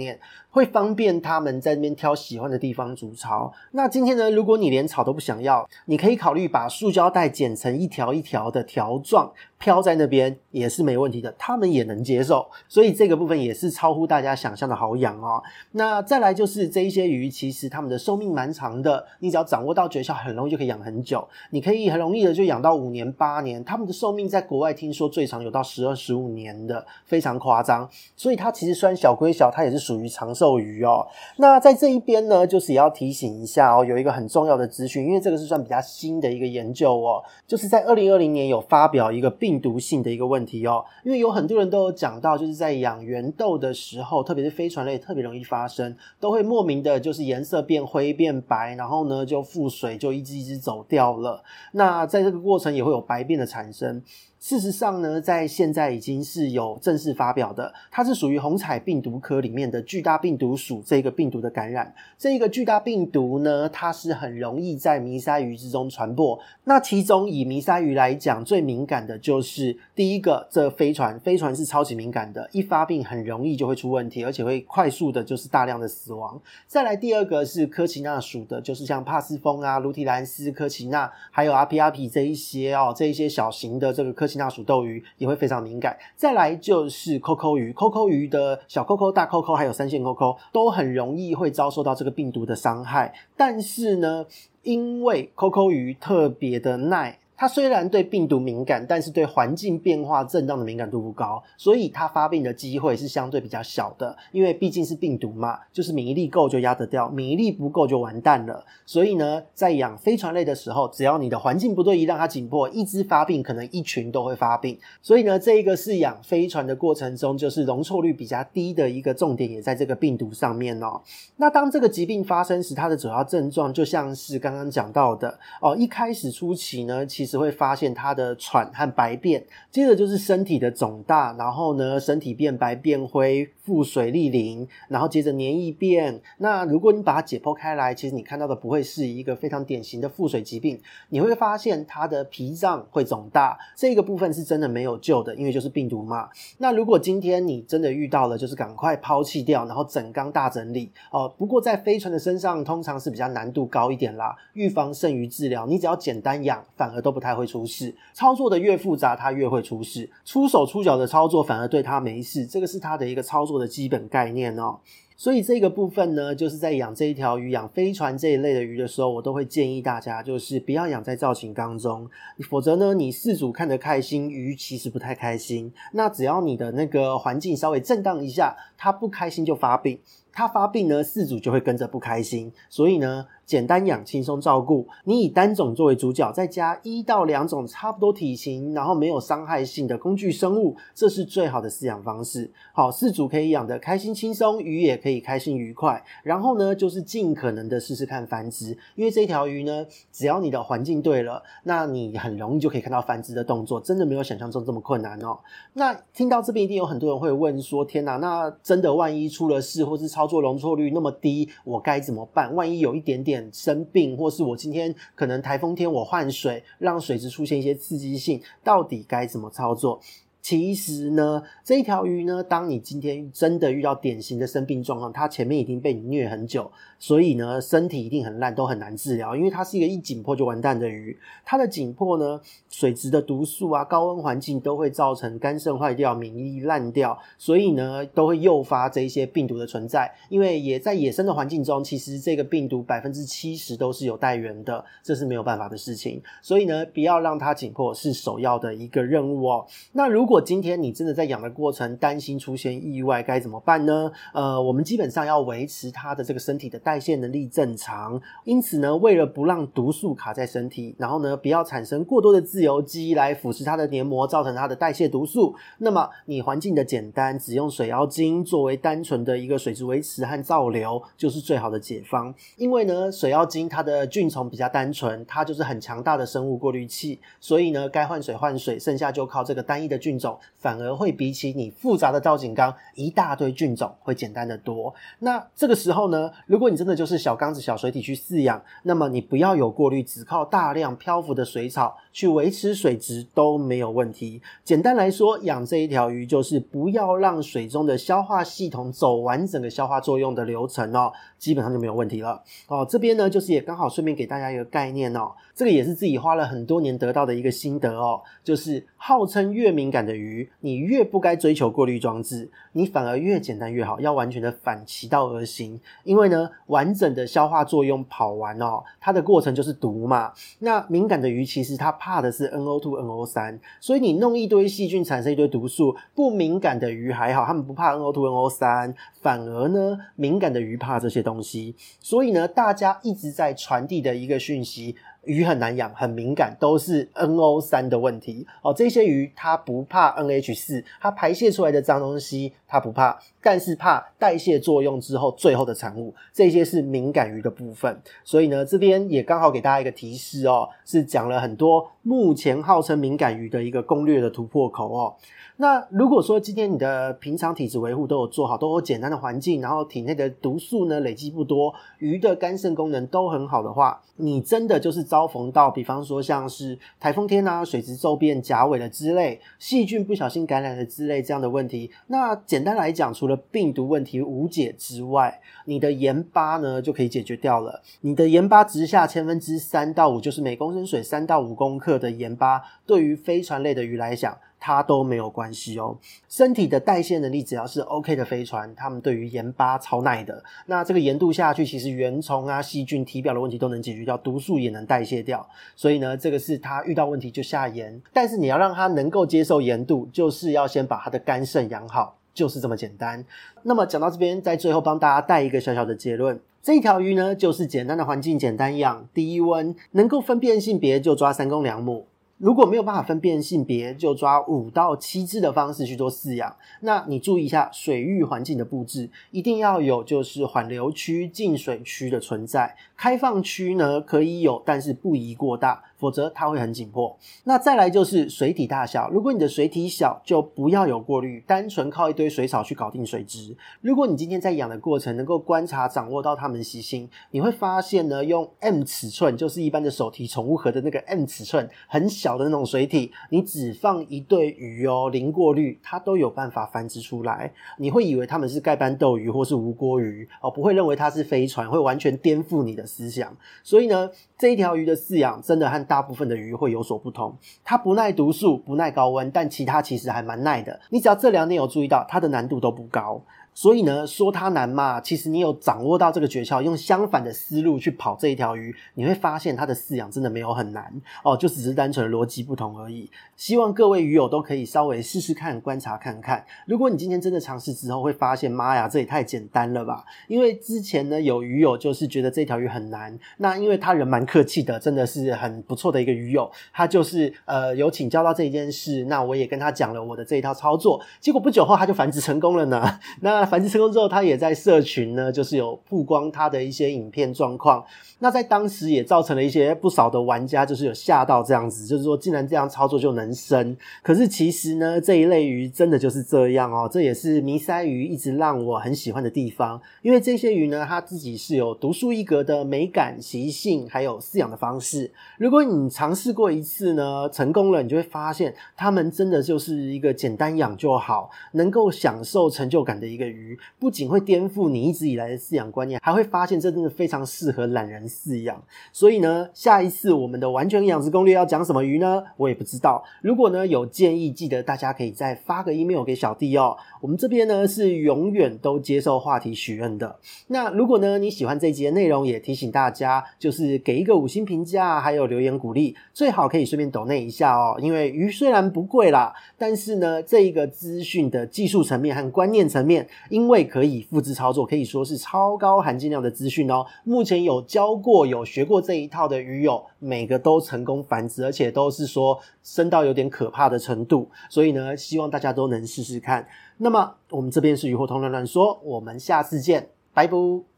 会方便他们在那边挑喜欢的地方筑巢。那今天呢，如果你连草都不想要，你可以考虑把塑胶袋剪成一条一条的条状。飘在那边也是没问题的，他们也能接受，所以这个部分也是超乎大家想象的好养哦。那再来就是这一些鱼，其实它们的寿命蛮长的，你只要掌握到诀窍，很容易就可以养很久。你可以很容易的就养到五年、八年，它们的寿命在国外听说最长有到十二、十五年的，非常夸张。所以它其实虽然小归小，它也是属于长寿鱼哦。那在这一边呢，就是也要提醒一下哦，有一个很重要的资讯，因为这个是算比较新的一个研究哦，就是在二零二零年有发表一个病。毒性的一个问题哦，因为有很多人都有讲到，就是在养圆豆的时候，特别是飞船类，特别容易发生，都会莫名的就是颜色变灰变白，然后呢就腹水就一只一只走掉了。那在这个过程也会有白变的产生。事实上呢，在现在已经是有正式发表的，它是属于红彩病毒科里面的巨大病毒属这个病毒的感染。这一个巨大病毒呢，它是很容易在迷鳃鱼之中传播。那其中以迷鳃鱼来讲，最敏感的就是第一个，这飞船，飞船是超级敏感的，一发病很容易就会出问题，而且会快速的就是大量的死亡。再来第二个是科奇纳属的，就是像帕斯风啊、卢提兰斯、科奇纳，还有阿皮阿皮这一些哦，这一些小型的这个科奇。纳属斗鱼也会非常敏感，再来就是扣扣鱼，扣扣鱼的小扣扣、大扣扣，还有三线扣扣，都很容易会遭受到这个病毒的伤害。但是呢，因为扣扣鱼特别的耐。它虽然对病毒敏感，但是对环境变化震荡的敏感度不高，所以它发病的机会是相对比较小的。因为毕竟是病毒嘛，就是免疫力够就压得掉，免疫力不够就完蛋了。所以呢，在养飞船类的时候，只要你的环境不对，一让它紧迫，一只发病，可能一群都会发病。所以呢，这一个饲养飞船的过程中，就是容错率比较低的一个重点，也在这个病毒上面哦。那当这个疾病发生时，它的主要症状就像是刚刚讲到的哦，一开始初期呢，其实会发现他的喘和白便，接着就是身体的肿大，然后呢，身体变白变灰，腹水莅临，然后接着黏液变。那如果你把它解剖开来，其实你看到的不会是一个非常典型的腹水疾病，你会发现它的脾脏会肿大，这个部分是真的没有救的，因为就是病毒嘛。那如果今天你真的遇到了，就是赶快抛弃掉，然后整缸大整理哦。不过在飞船的身上通常是比较难度高一点啦，预防胜于治疗，你只要简单养，反而都不太会出事。操作的越复杂，它越会出事。出手出脚的操作反而对它没事，这个是它的一个操作的基本概念哦。所以这个部分呢，就是在养这一条鱼、养飞船这一类的鱼的时候，我都会建议大家，就是不要养在造型缸中，否则呢，你饲主看得开心，鱼其实不太开心。那只要你的那个环境稍微震荡一下，它不开心就发病。它发病呢，饲主就会跟着不开心，所以呢，简单养，轻松照顾。你以单种作为主角，再加一到两种差不多体型，然后没有伤害性的工具生物，这是最好的饲养方式。好，饲主可以养得开心轻松，鱼也可以开心愉快。然后呢，就是尽可能的试试看繁殖，因为这条鱼呢，只要你的环境对了，那你很容易就可以看到繁殖的动作，真的没有想象中这么困难哦。那听到这边一定有很多人会问说：天哪，那真的万一出了事，或是超操作容错率那么低，我该怎么办？万一有一点点生病，或是我今天可能台风天我换水，让水质出现一些刺激性，到底该怎么操作？其实呢，这一条鱼呢，当你今天真的遇到典型的生病状况，它前面已经被你虐很久，所以呢，身体一定很烂，都很难治疗，因为它是一个一紧迫就完蛋的鱼。它的紧迫呢，水质的毒素啊，高温环境都会造成肝肾坏掉、免疫烂掉，所以呢，都会诱发这一些病毒的存在。因为也在野生的环境中，其实这个病毒百分之七十都是有带源的，这是没有办法的事情。所以呢，不要让它紧迫是首要的一个任务哦。那如果今天你真的在养的过程担心出现意外，该怎么办呢？呃，我们基本上要维持它的这个身体的代代谢能力正常，因此呢，为了不让毒素卡在身体，然后呢，不要产生过多的自由基来腐蚀它的黏膜，造成它的代谢毒素，那么你环境的简单，只用水妖精作为单纯的一个水质维持和造流，就是最好的解方。因为呢，水妖精它的菌虫比较单纯，它就是很强大的生物过滤器，所以呢，该换水换水，剩下就靠这个单一的菌种，反而会比起你复杂的造景缸一大堆菌种会简单得多。那这个时候呢，如果你真的就是小缸子、小水体去饲养，那么你不要有过滤，只靠大量漂浮的水草去维持水质都没有问题。简单来说，养这一条鱼就是不要让水中的消化系统走完整个消化作用的流程哦，基本上就没有问题了哦。这边呢，就是也刚好顺便给大家一个概念哦，这个也是自己花了很多年得到的一个心得哦，就是号称越敏感的鱼，你越不该追求过滤装置，你反而越简单越好，要完全的反其道而行。因为呢，完整的消化作用跑完哦，它的过程就是毒嘛。那敏感的鱼其实它怕的是 NO2、NO3，所以你弄一堆细菌产生一堆毒素，不敏感的鱼还好，它们不怕 NO2、NO3，反而呢，敏感的鱼怕这些东西。所以呢，大家一直在传递的一个讯息。鱼很难养，很敏感，都是 NO 三的问题哦。这些鱼它不怕 NH 四，它排泄出来的脏东西它不怕，但是怕代谢作用之后最后的产物，这些是敏感鱼的部分。所以呢，这边也刚好给大家一个提示哦，是讲了很多目前号称敏感鱼的一个攻略的突破口哦。那如果说今天你的平常体质维护都有做好，都有简单的环境，然后体内的毒素呢累积不多，鱼的肝肾功能都很好的话，你真的就是遭逢到，比方说像是台风天啊、水质骤变、甲尾的之类，细菌不小心感染了之类这样的问题，那简单来讲，除了病毒问题无解之外，你的盐巴呢就可以解决掉了。你的盐巴直下千分之三到五，就是每公升水三到五公克的盐巴，对于飞船类的鱼来讲。它都没有关系哦，身体的代谢能力只要是 OK 的飞船，它们对于盐巴超耐的。那这个盐度下去，其实原虫啊、细菌、体表的问题都能解决掉，毒素也能代谢掉。所以呢，这个是它遇到问题就下盐。但是你要让它能够接受盐度，就是要先把它的肝肾养好，就是这么简单。那么讲到这边，在最后帮大家带一个小小的结论：这一条鱼呢，就是简单的环境，简单养，低温，能够分辨性别就抓三公两母。如果没有办法分辨性别，就抓五到七只的方式去做饲养。那你注意一下水域环境的布置，一定要有就是缓流区、进水区的存在。开放区呢可以有，但是不宜过大。否则它会很紧迫。那再来就是水体大小，如果你的水体小，就不要有过滤，单纯靠一堆水草去搞定水质。如果你今天在养的过程能够观察掌握到它们的习性，你会发现呢，用 M 尺寸，就是一般的手提宠物盒的那个 M 尺寸，很小的那种水体，你只放一对鱼哦，零过滤，它都有办法繁殖出来。你会以为它们是盖斑斗鱼或是无锅鱼哦，不会认为它是飞船，会完全颠覆你的思想。所以呢，这一条鱼的饲养真的和大部分的鱼会有所不同，它不耐毒素，不耐高温，但其他其实还蛮耐的。你只要这两点有注意到，它的难度都不高。所以呢，说它难嘛，其实你有掌握到这个诀窍，用相反的思路去跑这一条鱼，你会发现它的饲养真的没有很难哦，就只是单纯的逻辑不同而已。希望各位鱼友都可以稍微试试看，观察看看。如果你今天真的尝试之后，会发现妈呀，这也太简单了吧？因为之前呢，有鱼友就是觉得这条鱼很难，那因为他人蛮客气的，真的是很不错的一个鱼友，他就是呃有请教到这一件事，那我也跟他讲了我的这一套操作，结果不久后他就繁殖成功了呢。那繁殖成功之后，他也在社群呢，就是有曝光他的一些影片状况。那在当时也造成了一些不少的玩家，就是有吓到这样子，就是说竟然这样操作就能生。可是其实呢，这一类鱼真的就是这样哦。这也是迷鳃鱼一直让我很喜欢的地方，因为这些鱼呢，它自己是有独树一格的美感、习性，还有饲养的方式。如果你尝试过一次呢，成功了，你就会发现它们真的就是一个简单养就好，能够享受成就感的一个。鱼，不仅会颠覆你一直以来的饲养观念，还会发现这真的非常适合懒人饲养。所以呢，下一次我们的完全养殖攻略要讲什么鱼呢？我也不知道。如果呢有建议，记得大家可以再发个 email 给小弟哦。我们这边呢是永远都接受话题许愿的。那如果呢你喜欢这一集的内容，也提醒大家就是给一个五星评价，还有留言鼓励，最好可以顺便抖内一下哦。因为鱼虽然不贵啦，但是呢这一个资讯的技术层面和观念层面，因为可以复制操作，可以说是超高含金量的资讯哦。目前有教过、有学过这一套的鱼友，每个都成功繁殖，而且都是说生到有点可怕的程度。所以呢，希望大家都能试试看。那么，我们这边是鱼货通乱乱说，我们下次见，拜拜。